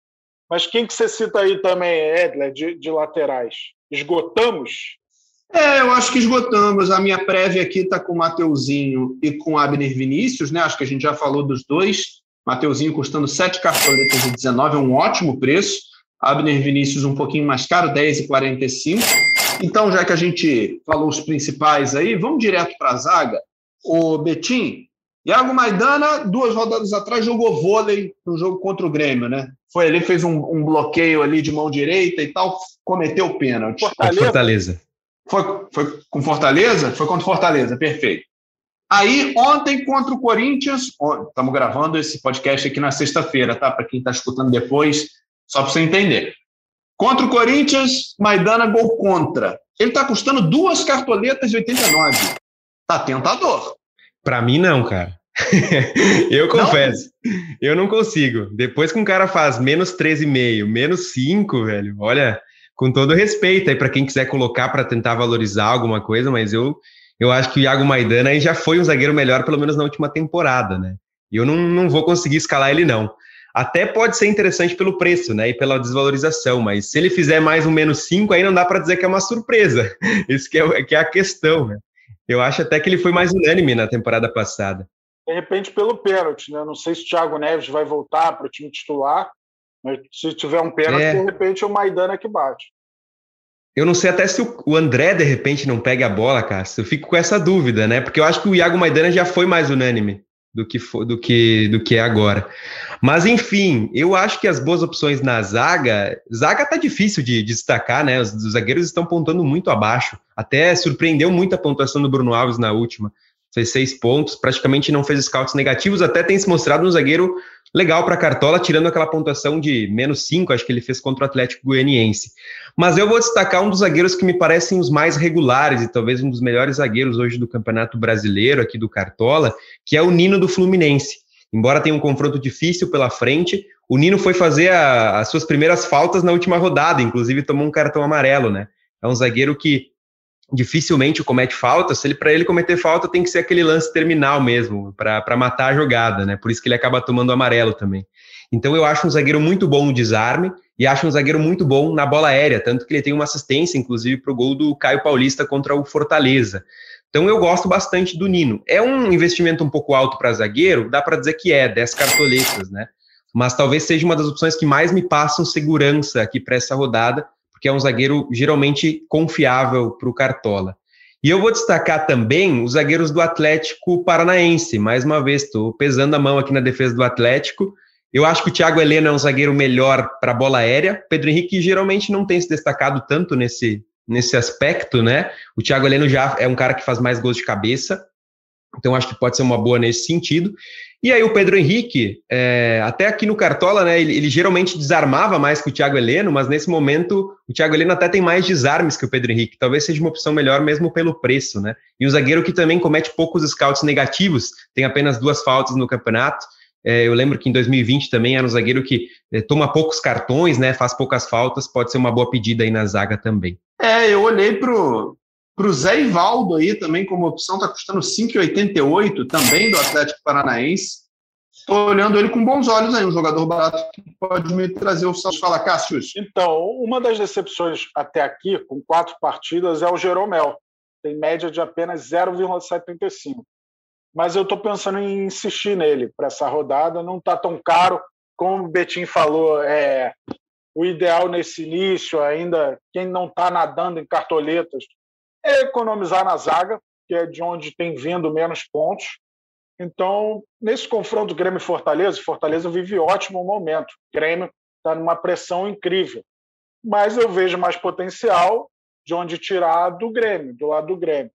Mas quem que você cita aí também, Edler, de, de laterais? Esgotamos? É, eu acho que esgotamos. A minha prévia aqui está com o Mateuzinho e com Abner Vinícius, né? Acho que a gente já falou dos dois. Mateuzinho custando 7 cartoletas de 19, é um ótimo preço. Abner Vinícius um pouquinho mais caro, 10,45. Então, já que a gente falou os principais aí, vamos direto para a zaga. O Betim, Iago Maidana, duas rodadas atrás, jogou vôlei no jogo contra o Grêmio, né? Foi ali, fez um, um bloqueio ali de mão direita e tal, cometeu o pênalti. Fortaleza. Fortaleza. Foi, foi com Fortaleza? Foi contra Fortaleza, perfeito. Aí, ontem, contra o Corinthians, estamos gravando esse podcast aqui na sexta-feira, tá? Para quem está escutando depois, só para você entender. Contra o Corinthians, Maidana gol contra. Ele está custando duas cartoletas de 89. Tá tentador. Para mim, não, cara. eu confesso, não? eu não consigo. Depois que um cara faz menos 13,5, menos 5, velho, olha, com todo respeito aí para quem quiser colocar para tentar valorizar alguma coisa, mas eu, eu acho que o Iago Maidana aí já foi um zagueiro melhor, pelo menos na última temporada, né? E eu não, não vou conseguir escalar ele, não. Até pode ser interessante pelo preço, né? E pela desvalorização, mas se ele fizer mais um menos 5, aí não dá para dizer que é uma surpresa. Isso que é, que é a questão, né? Eu acho até que ele foi mais unânime na temporada passada. De repente, pelo pênalti, né? Não sei se o Thiago Neves vai voltar para o time titular, mas se tiver um pênalti, é. de repente é o Maidana que bate. Eu não sei até se o André, de repente, não pega a bola, cara. Eu fico com essa dúvida, né? Porque eu acho que o Iago Maidana já foi mais unânime do que, do que, do que é agora. Mas, enfim, eu acho que as boas opções na zaga. Zaga tá difícil de, de destacar, né? Os, os, zagueiros estão pontando muito abaixo. Até surpreendeu muito a pontuação do Bruno Alves na última. Fez seis pontos, praticamente não fez scouts negativos, até tem se mostrado um zagueiro legal para Cartola, tirando aquela pontuação de menos 5, acho que ele fez contra o Atlético Goianiense. Mas eu vou destacar um dos zagueiros que me parecem os mais regulares e talvez um dos melhores zagueiros hoje do Campeonato Brasileiro, aqui do Cartola, que é o Nino do Fluminense. Embora tenha um confronto difícil pela frente, o Nino foi fazer a, as suas primeiras faltas na última rodada, inclusive tomou um cartão amarelo, né? É um zagueiro que dificilmente comete falta, se ele para ele cometer falta tem que ser aquele lance terminal mesmo, para matar a jogada, né? Por isso que ele acaba tomando amarelo também. Então eu acho um zagueiro muito bom no desarme e acho um zagueiro muito bom na bola aérea, tanto que ele tem uma assistência, inclusive, para o gol do Caio Paulista contra o Fortaleza. Então eu gosto bastante do Nino. É um investimento um pouco alto para zagueiro, dá para dizer que é, 10 cartoletas, né? Mas talvez seja uma das opções que mais me passam segurança aqui para essa rodada, porque é um zagueiro geralmente confiável para o Cartola. E eu vou destacar também os zagueiros do Atlético Paranaense. Mais uma vez, estou pesando a mão aqui na defesa do Atlético. Eu acho que o Thiago Heleno é um zagueiro melhor para a bola aérea. Pedro Henrique geralmente não tem se destacado tanto nesse, nesse aspecto, né? O Thiago Heleno já é um cara que faz mais gols de cabeça. Então acho que pode ser uma boa nesse sentido. E aí o Pedro Henrique, é, até aqui no Cartola, né, ele, ele, geralmente desarmava mais que o Thiago Heleno, mas nesse momento o Thiago Heleno até tem mais desarmes que o Pedro Henrique. Talvez seja uma opção melhor mesmo pelo preço, né? E um zagueiro que também comete poucos scouts negativos, tem apenas duas faltas no campeonato. É, eu lembro que em 2020 também era um zagueiro que é, toma poucos cartões, né? Faz poucas faltas, pode ser uma boa pedida aí na zaga também. É, eu olhei pro para o Zé Ivaldo aí também como opção, está custando 5,88 também do Atlético Paranaense. Estou olhando ele com bons olhos aí, um jogador barato que pode me trazer o salto. Fala, Cássio. Então, uma das decepções até aqui, com quatro partidas, é o Jeromel. Tem média de apenas 0,75. Mas eu estou pensando em insistir nele para essa rodada. Não está tão caro. Como o Betim falou, é, o ideal nesse início, ainda quem não está nadando em cartoletas, é economizar na zaga, que é de onde tem vindo menos pontos. Então, nesse confronto Grêmio e Fortaleza, Fortaleza vive ótimo momento. O Grêmio está numa pressão incrível. Mas eu vejo mais potencial de onde tirar do Grêmio, do lado do Grêmio.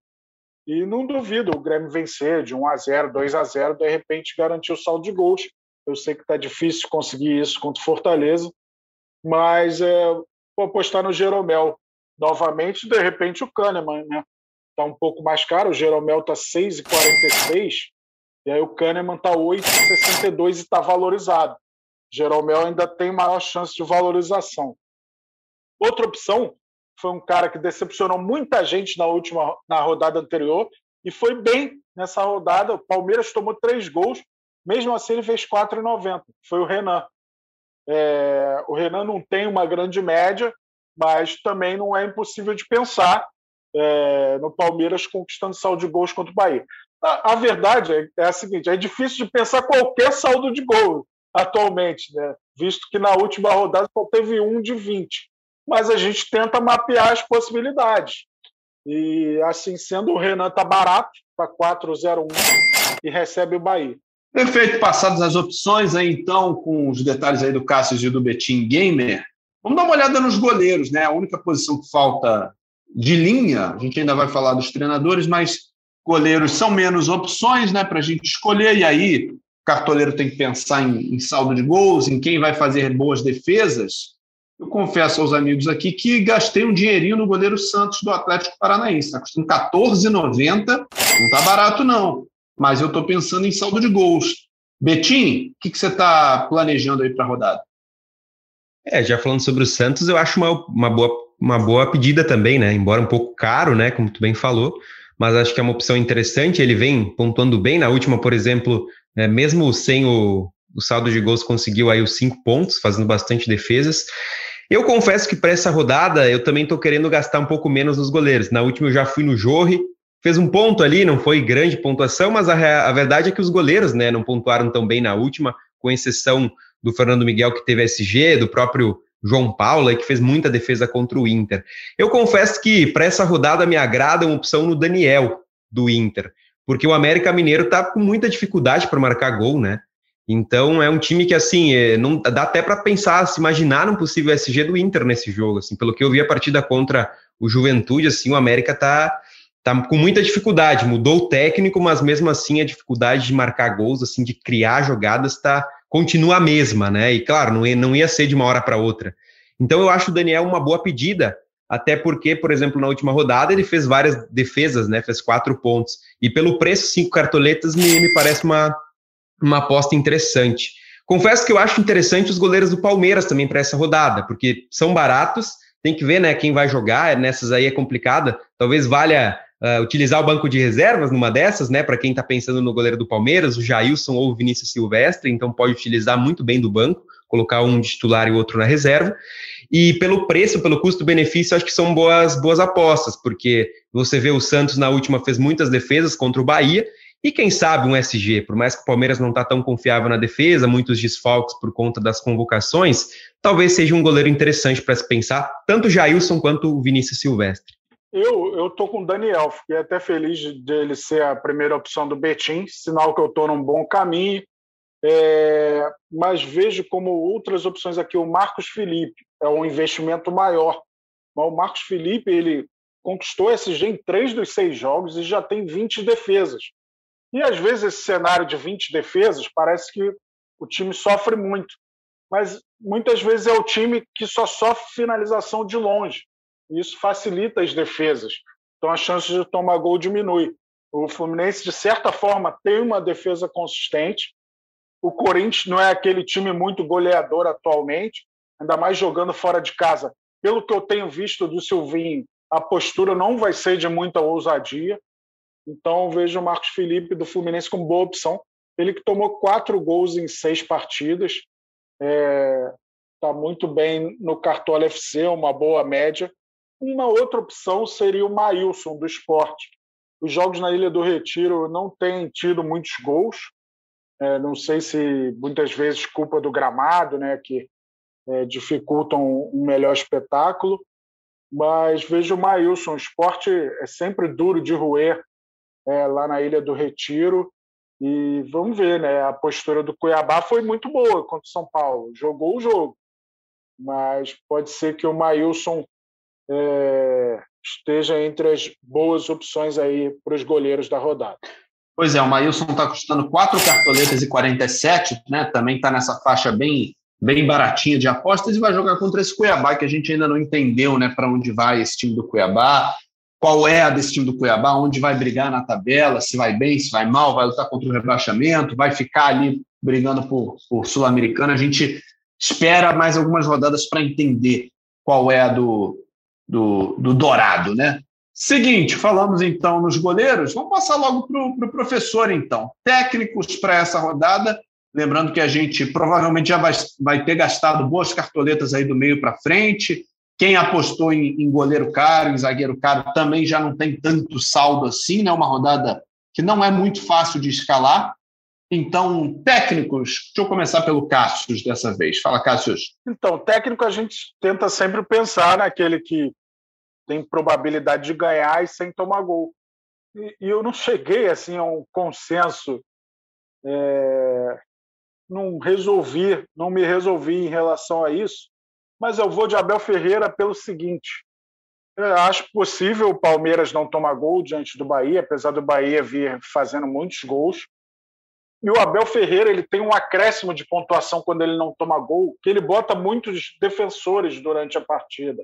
E não duvido o Grêmio vencer de 1 a 0, 2 a 0, de repente garantir o saldo de gols. Eu sei que está difícil conseguir isso contra o Fortaleza, mas é, vou apostar no Jeromel novamente, de repente o Kahneman, né? Está um pouco mais caro, o Jeromel está 6,46 e aí o Kahneman está 8,62 e está valorizado. Jeromel ainda tem maior chance de valorização. Outra opção foi um cara que decepcionou muita gente na última na rodada anterior e foi bem nessa rodada. O Palmeiras tomou três gols, mesmo assim ele fez 4,90. Foi o Renan. É, o Renan não tem uma grande média, mas também não é impossível de pensar é, no Palmeiras conquistando saldo de gols contra o Bahia. A, a, verdade é, é a seguinte: é difícil de pensar qualquer saldo de gol atualmente, né? visto que na última rodada só teve um de 20. Mas a gente tenta mapear as possibilidades. E assim sendo, o Renan está barato, está 4,01 e recebe o Bahia. Perfeito, passadas as opções aí então, com os detalhes aí do Cassius e do Betim Gamer, vamos dar uma olhada nos goleiros, né? A única posição que falta de linha, a gente ainda vai falar dos treinadores, mas goleiros são menos opções, né, para a gente escolher, e aí o cartoleiro tem que pensar em, em saldo de gols, em quem vai fazer boas defesas. Eu confesso aos amigos aqui que gastei um dinheirinho no goleiro Santos do Atlético Paranaense. Está custando R$14,90. Não está barato, não mas eu estou pensando em saldo de gols. Betim, o que, que você está planejando aí para a rodada? É, já falando sobre o Santos, eu acho uma, uma, boa, uma boa pedida também, né? Embora um pouco caro, né? Como tu bem falou, mas acho que é uma opção interessante. Ele vem pontuando bem. Na última, por exemplo, né, mesmo sem o, o saldo de gols, conseguiu aí os cinco pontos, fazendo bastante defesas. Eu confesso que para essa rodada eu também estou querendo gastar um pouco menos nos goleiros. Na última eu já fui no Jorre, fez um ponto ali, não foi grande pontuação, mas a, a verdade é que os goleiros né, não pontuaram tão bem na última, com exceção do Fernando Miguel, que teve SG, do próprio João Paulo, que fez muita defesa contra o Inter. Eu confesso que para essa rodada me agrada uma opção no Daniel, do Inter, porque o América Mineiro está com muita dificuldade para marcar gol, né? Então é um time que assim é, não dá até para pensar, se imaginar um possível SG do Inter nesse jogo, assim, pelo que eu vi a partida contra o Juventude, assim, o América está tá com muita dificuldade. Mudou o técnico, mas mesmo assim a dificuldade de marcar gols, assim, de criar jogadas, tá, continua a mesma, né? E claro, não ia, não ia ser de uma hora para outra. Então eu acho o Daniel uma boa pedida, até porque, por exemplo, na última rodada ele fez várias defesas, né? Fez quatro pontos. E pelo preço, cinco cartoletas, me, me parece uma, uma aposta interessante. Confesso que eu acho interessante os goleiros do Palmeiras também para essa rodada, porque são baratos, tem que ver né, quem vai jogar, nessas aí é complicada. Talvez valha uh, utilizar o banco de reservas numa dessas, né? Para quem está pensando no goleiro do Palmeiras, o Jailson ou o Vinícius Silvestre, então pode utilizar muito bem do banco, colocar um de titular e o outro na reserva. E pelo preço, pelo custo-benefício, acho que são boas, boas apostas, porque você vê o Santos na última fez muitas defesas contra o Bahia, e quem sabe um SG, por mais que o Palmeiras não está tão confiável na defesa, muitos desfalques por conta das convocações, talvez seja um goleiro interessante para se pensar, tanto o Jailson quanto o Vinícius Silvestre. Eu eu tô com o Daniel, fiquei até feliz de ele ser a primeira opção do Betim, sinal que eu estou num bom caminho. É, mas vejo como outras opções aqui o Marcos Felipe é um investimento maior. Mas o Marcos Felipe ele conquistou SG em três dos seis jogos e já tem 20 defesas. E às vezes esse cenário de 20 defesas parece que o time sofre muito, mas muitas vezes é o time que só sofre finalização de longe. Isso facilita as defesas. Então a chance de tomar gol diminui. O Fluminense, de certa forma, tem uma defesa consistente. O Corinthians não é aquele time muito goleador atualmente, ainda mais jogando fora de casa. Pelo que eu tenho visto do Silvinho, a postura não vai ser de muita ousadia. Então vejo o Marcos Felipe do Fluminense como boa opção. Ele que tomou quatro gols em seis partidas, está é, tá muito bem no Cartola FC, uma boa média. Uma outra opção seria o Maílson, do esporte. Os jogos na Ilha do Retiro não têm tido muitos gols. É, não sei se muitas vezes culpa do gramado, né, que é, dificultam um melhor espetáculo. Mas vejo o Maílson. O esporte é sempre duro de roer é, lá na Ilha do Retiro. E vamos ver, né? A postura do Cuiabá foi muito boa contra o São Paulo. Jogou o jogo. Mas pode ser que o Maílson é, esteja entre as boas opções aí para os goleiros da rodada. Pois é, o Maílson está custando quatro cartoletas e 47, né? Também está nessa faixa bem, bem baratinha de apostas e vai jogar contra esse Cuiabá, que a gente ainda não entendeu né, para onde vai esse time do Cuiabá. qual é a desse time do Cuiabá, onde vai brigar na tabela, se vai bem, se vai mal, vai lutar contra o rebaixamento, vai ficar ali brigando por, por Sul-Americana. A gente espera mais algumas rodadas para entender qual é a do, do, do Dourado, né? Seguinte, falamos então nos goleiros, vamos passar logo para o pro professor, então. Técnicos para essa rodada, lembrando que a gente provavelmente já vai, vai ter gastado boas cartoletas aí do meio para frente. Quem apostou em, em, goleiro caro, em zagueiro caro, também já não tem tanto saldo assim, né? Uma rodada que não é muito fácil de escalar. Então, técnicos, deixa eu começar pelo Cássio dessa vez. Fala, Cássio. Então, técnico a gente tenta sempre pensar naquele que tem probabilidade de ganhar e sem tomar gol. E, e eu não cheguei assim a um consenso, é, não resolvi, não me resolvi em relação a isso, mas eu vou de Abel Ferreira pelo seguinte: eu acho possível o Palmeiras não tomar gol diante do Bahia, apesar do Bahia vir fazendo muitos gols. E o Abel Ferreira ele tem um acréscimo de pontuação quando ele não toma gol, que ele bota muitos defensores durante a partida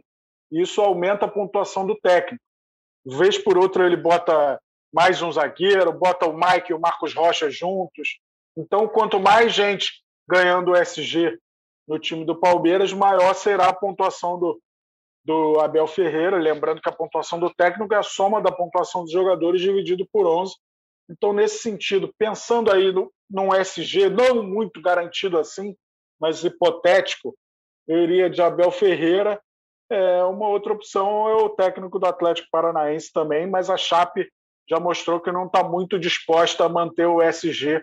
isso aumenta a pontuação do técnico. Vez por outra, ele bota mais um zagueiro, bota o Mike e o Marcos Rocha juntos. Então, quanto mais gente ganhando o SG no time do Palmeiras, maior será a pontuação do, do Abel Ferreira. Lembrando que a pontuação do técnico é a soma da pontuação dos jogadores dividido por 11. Então, nesse sentido, pensando aí no, num SG não muito garantido assim, mas hipotético, eu iria de Abel Ferreira é, uma outra opção é o técnico do Atlético Paranaense também, mas a Chape já mostrou que não está muito disposta a manter o SG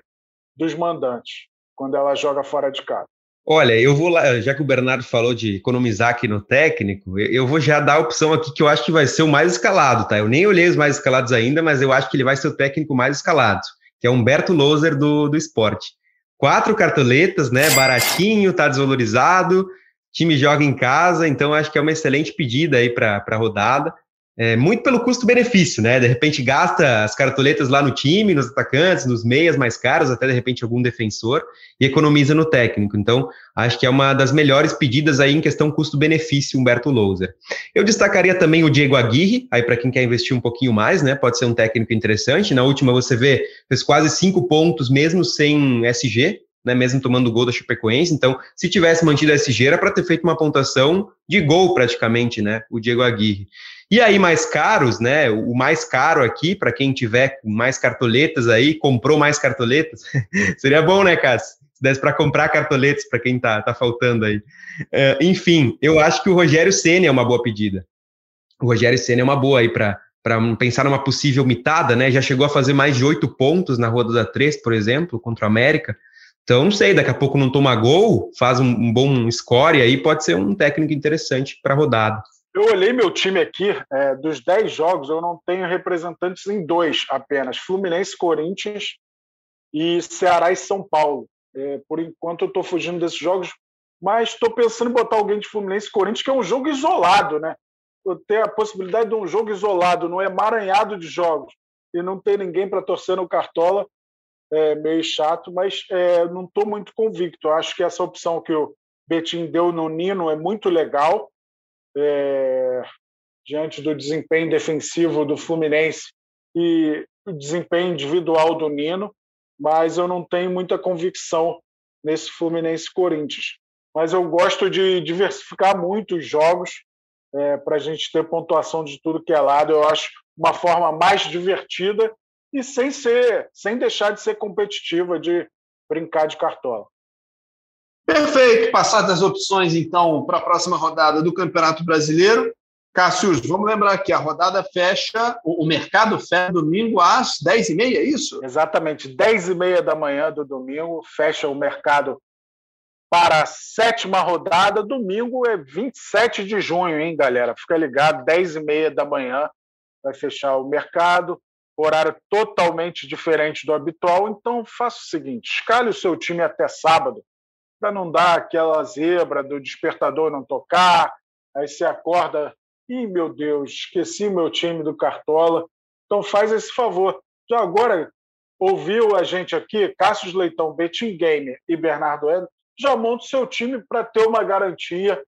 dos mandantes quando ela joga fora de casa. Olha, eu vou lá, já que o Bernardo falou de economizar aqui no técnico, eu vou já dar a opção aqui que eu acho que vai ser o mais escalado, tá? Eu nem olhei os mais escalados ainda, mas eu acho que ele vai ser o técnico mais escalado, que é Humberto Loser do, do esporte. Quatro cartoletas, né? Baratinho, tá desvalorizado, time joga em casa, então acho que é uma excelente pedida aí para a rodada. É, muito pelo custo-benefício, né? De repente gasta as cartoletas lá no time, nos atacantes, nos meias mais caros, até de repente algum defensor, e economiza no técnico. Então, acho que é uma das melhores pedidas aí em questão custo-benefício, Humberto Louser. Eu destacaria também o Diego Aguirre, aí para quem quer investir um pouquinho mais, né? Pode ser um técnico interessante. Na última você vê, fez quase cinco pontos mesmo sem SG, né, mesmo tomando gol da Chapecoense. Então, se tivesse mantido a SG, era para ter feito uma pontuação de gol praticamente, né, o Diego Aguirre. E aí, mais caros, né, o mais caro aqui, para quem tiver mais cartoletas aí, comprou mais cartoletas, seria bom, né, Cássio? Se desse para comprar cartoletas para quem tá, tá faltando aí. Uh, enfim, eu acho que o Rogério Senna é uma boa pedida. O Rogério Senna é uma boa aí para para pensar numa possível mitada, né? Já chegou a fazer mais de oito pontos na rodada 3, por exemplo, contra o América. Então, não sei, daqui a pouco não toma gol, faz um, um bom score aí pode ser um técnico interessante para rodada. Eu olhei meu time aqui, é, dos 10 jogos, eu não tenho representantes em dois apenas: Fluminense, Corinthians e Ceará e São Paulo. É, por enquanto, eu estou fugindo desses jogos, mas estou pensando em botar alguém de Fluminense e Corinthians, que é um jogo isolado, né? Eu ter a possibilidade de um jogo isolado, não é emaranhado de jogos, e não ter ninguém para torcer no Cartola, é, meio chato, mas é, não estou muito convicto. Acho que essa opção que o Betim deu no Nino é muito legal, é, diante do desempenho defensivo do Fluminense e o desempenho individual do Nino, mas eu não tenho muita convicção nesse Fluminense Corinthians. Mas eu gosto de diversificar muito os jogos é, para a gente ter pontuação de tudo que é lado. Eu acho uma forma mais divertida e sem ser, sem deixar de ser competitiva, de brincar de cartola. Perfeito. Passadas as opções, então, para a próxima rodada do Campeonato Brasileiro. Cássio, vamos lembrar que a rodada fecha, o mercado fecha domingo às 10h30, é isso? Exatamente, 10h30 da manhã do domingo, fecha o mercado para a sétima rodada. Domingo é 27 de junho, hein, galera? Fica ligado, 10h30 da manhã vai fechar o mercado horário totalmente diferente do habitual. Então, faça o seguinte: escale o seu time até sábado, para não dar aquela zebra do despertador não tocar. Aí você acorda, ih, meu Deus, esqueci meu time do Cartola. Então, faz esse favor. Já agora, ouviu a gente aqui, Cássio Leitão, Betim Gamer e Bernardo Ed, já monta o seu time para ter uma garantia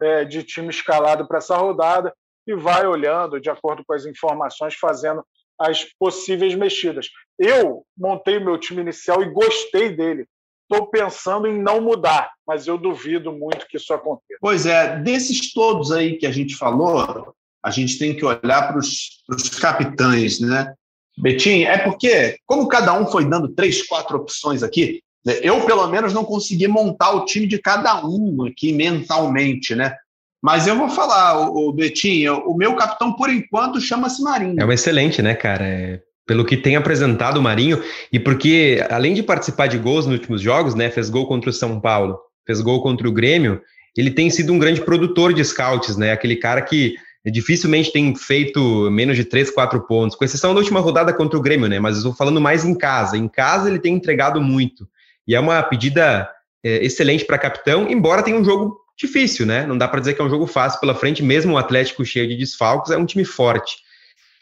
é, de time escalado para essa rodada. e vai olhando de acordo com as informações, fazendo as possíveis mexidas. Eu montei o meu time inicial e gostei dele. Estou pensando em não mudar, mas eu duvido muito que isso aconteça. Pois é, desses todos aí que a gente falou, a gente tem que olhar para os capitães, né? Betinho, é porque, como cada um foi dando três, quatro opções aqui, né, eu, pelo menos, não consegui montar o time de cada um aqui mentalmente, né? Mas eu vou falar, o Betinho, o meu capitão, por enquanto, chama-se Marinho. É um excelente, né, cara? É, pelo que tem apresentado o Marinho, e porque, além de participar de gols nos últimos jogos, né? Fez gol contra o São Paulo, fez gol contra o Grêmio, ele tem sido um grande produtor de scouts, né? Aquele cara que dificilmente tem feito menos de 3, 4 pontos, com exceção da última rodada contra o Grêmio, né? Mas eu estou falando mais em casa. Em casa ele tem entregado muito. E é uma pedida é, excelente para capitão, embora tenha um jogo difícil, né? Não dá para dizer que é um jogo fácil pela frente, mesmo o Atlético cheio de desfalques, é um time forte.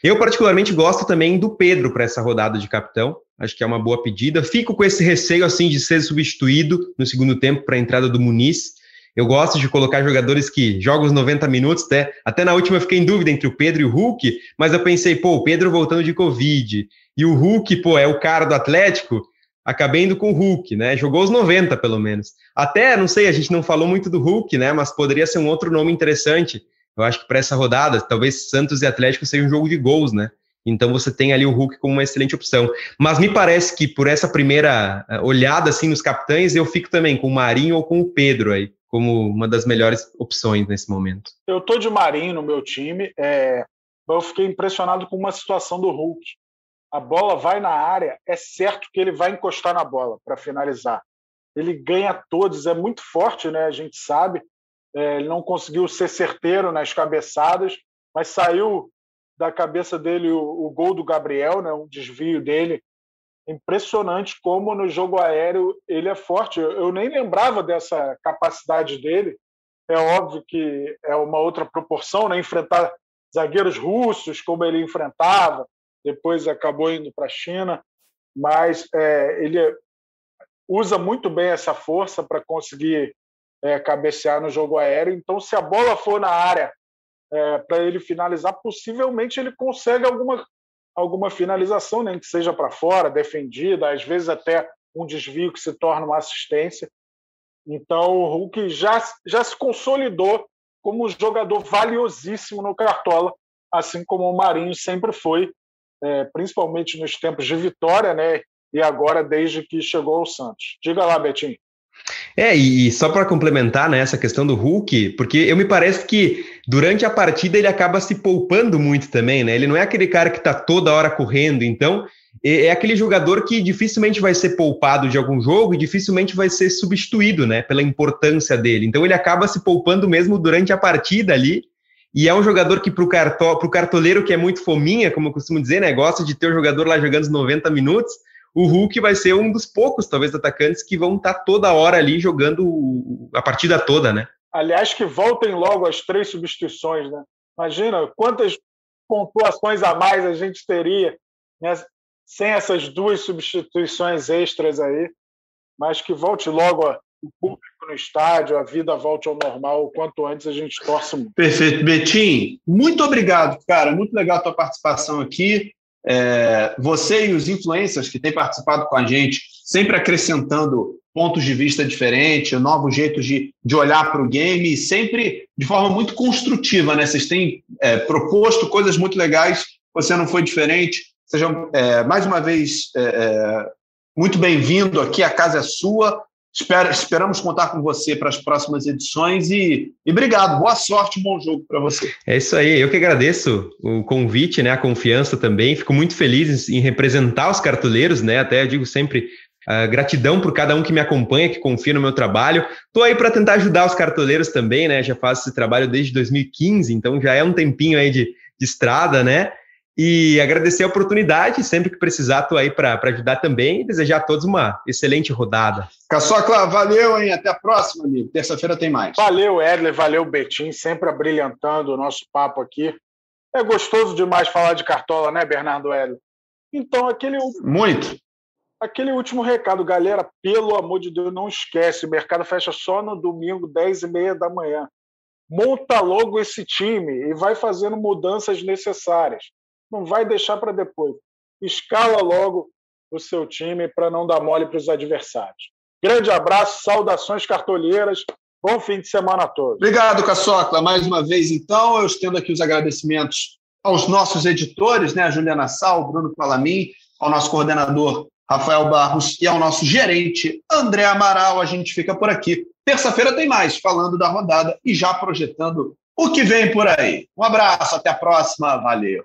Eu, particularmente, gosto também do Pedro para essa rodada de capitão. Acho que é uma boa pedida. Fico com esse receio, assim, de ser substituído no segundo tempo para a entrada do Muniz. Eu gosto de colocar jogadores que jogam os 90 minutos, até, até na última eu fiquei em dúvida entre o Pedro e o Hulk, mas eu pensei, pô, o Pedro voltando de Covid, e o Hulk, pô, é o cara do Atlético, acabei indo com o Hulk, né? Jogou os 90, pelo menos. Até, não sei, a gente não falou muito do Hulk, né? Mas poderia ser um outro nome interessante. Eu acho que para essa rodada, talvez Santos e Atlético seja um jogo de gols, né? Então você tem ali o Hulk como uma excelente opção. Mas me parece que por essa primeira eh, olhada assim nos capitães, eu fico também com o Marinho ou com o Pedro aí, como uma das melhores opções nesse momento. Eu tô de Marinho no meu time. É... Eu fiquei impressionado com uma situação do Hulk a bola vai na área, é certo que ele vai encostar na bola para finalizar. Ele ganha todos, é muito forte, né? A gente sabe. É, ele não conseguiu ser certeiro nas cabeçadas, mas saiu da cabeça dele o, o gol do Gabriel, né? Um desvio dele. Impressionante como no jogo aéreo ele é forte. Eu, eu nem lembrava dessa capacidade dele. É óbvio que é uma outra proporção, né? Enfrentar zagueiros russos como ele enfrentava, depois acabou indo para a China, mas é, ele usa muito bem essa força para conseguir é, cabecear no jogo aéreo. Então, se a bola for na área é, para ele finalizar, possivelmente ele consegue alguma, alguma finalização, nem que seja para fora, defendida, às vezes até um desvio que se torna uma assistência. Então, o Hulk já, já se consolidou como um jogador valiosíssimo no Cartola, assim como o Marinho sempre foi é, principalmente nos tempos de vitória, né? E agora desde que chegou ao Santos. Diga lá, Betinho. É, e só para complementar né, essa questão do Hulk, porque eu me parece que durante a partida ele acaba se poupando muito também, né? Ele não é aquele cara que está toda hora correndo, então é, é aquele jogador que dificilmente vai ser poupado de algum jogo e dificilmente vai ser substituído, né? Pela importância dele. Então ele acaba se poupando mesmo durante a partida ali e é um jogador que para o carto, cartoleiro que é muito fominha, como eu costumo dizer, né? Gosta de ter o jogador lá jogando os 90 minutos. O Hulk vai ser um dos poucos, talvez, atacantes que vão estar tá toda hora ali jogando a partida toda, né? Aliás, que voltem logo as três substituições, né? Imagina quantas pontuações a mais a gente teria né? sem essas duas substituições extras aí. Mas que volte logo o público no estádio, a vida volte ao normal o quanto antes a gente torce muito. Perfeito. Betim, muito obrigado, cara. Muito legal a tua participação aqui. É, você e os influencers que têm participado com a gente, sempre acrescentando pontos de vista diferentes, novos jeitos de, de olhar para o game, sempre de forma muito construtiva, né? Vocês têm é, proposto coisas muito legais, você não foi diferente. Sejam, é, mais uma vez, é, é, muito bem-vindo aqui, a casa é sua. Espero, esperamos contar com você para as próximas edições e, e obrigado. Boa sorte, bom jogo para você. É isso aí. Eu que agradeço o convite, né, a confiança também. Fico muito feliz em representar os cartoleiros, né? Até eu digo sempre uh, gratidão por cada um que me acompanha, que confia no meu trabalho. Estou aí para tentar ajudar os cartoleiros também, né? Já faço esse trabalho desde 2015, então já é um tempinho aí de, de estrada, né? E agradecer a oportunidade, sempre que precisar, estou aí para ajudar também e desejar a todos uma excelente rodada. Caçocla, valeu, hein? Até a próxima, amigo. Terça-feira tem mais. Valeu, Edler, valeu, Betim, sempre abrilhantando o nosso papo aqui. É gostoso demais falar de cartola, né, Bernardo Edler? Então, aquele. Muito. Aquele último recado, galera, pelo amor de Deus, não esquece, o mercado fecha só no domingo, 10 e meia da manhã. monta logo esse time e vai fazendo mudanças necessárias. Não vai deixar para depois. Escala logo o seu time para não dar mole para os adversários. Grande abraço, saudações cartolheiras. Bom fim de semana a todos. Obrigado, Caçocla. Mais uma vez, então, eu estendo aqui os agradecimentos aos nossos editores, né, a Juliana Sal, Bruno Palamin, ao nosso coordenador Rafael Barros e ao nosso gerente André Amaral. A gente fica por aqui. Terça-feira tem mais, falando da rodada e já projetando o que vem por aí. Um abraço, até a próxima, valeu.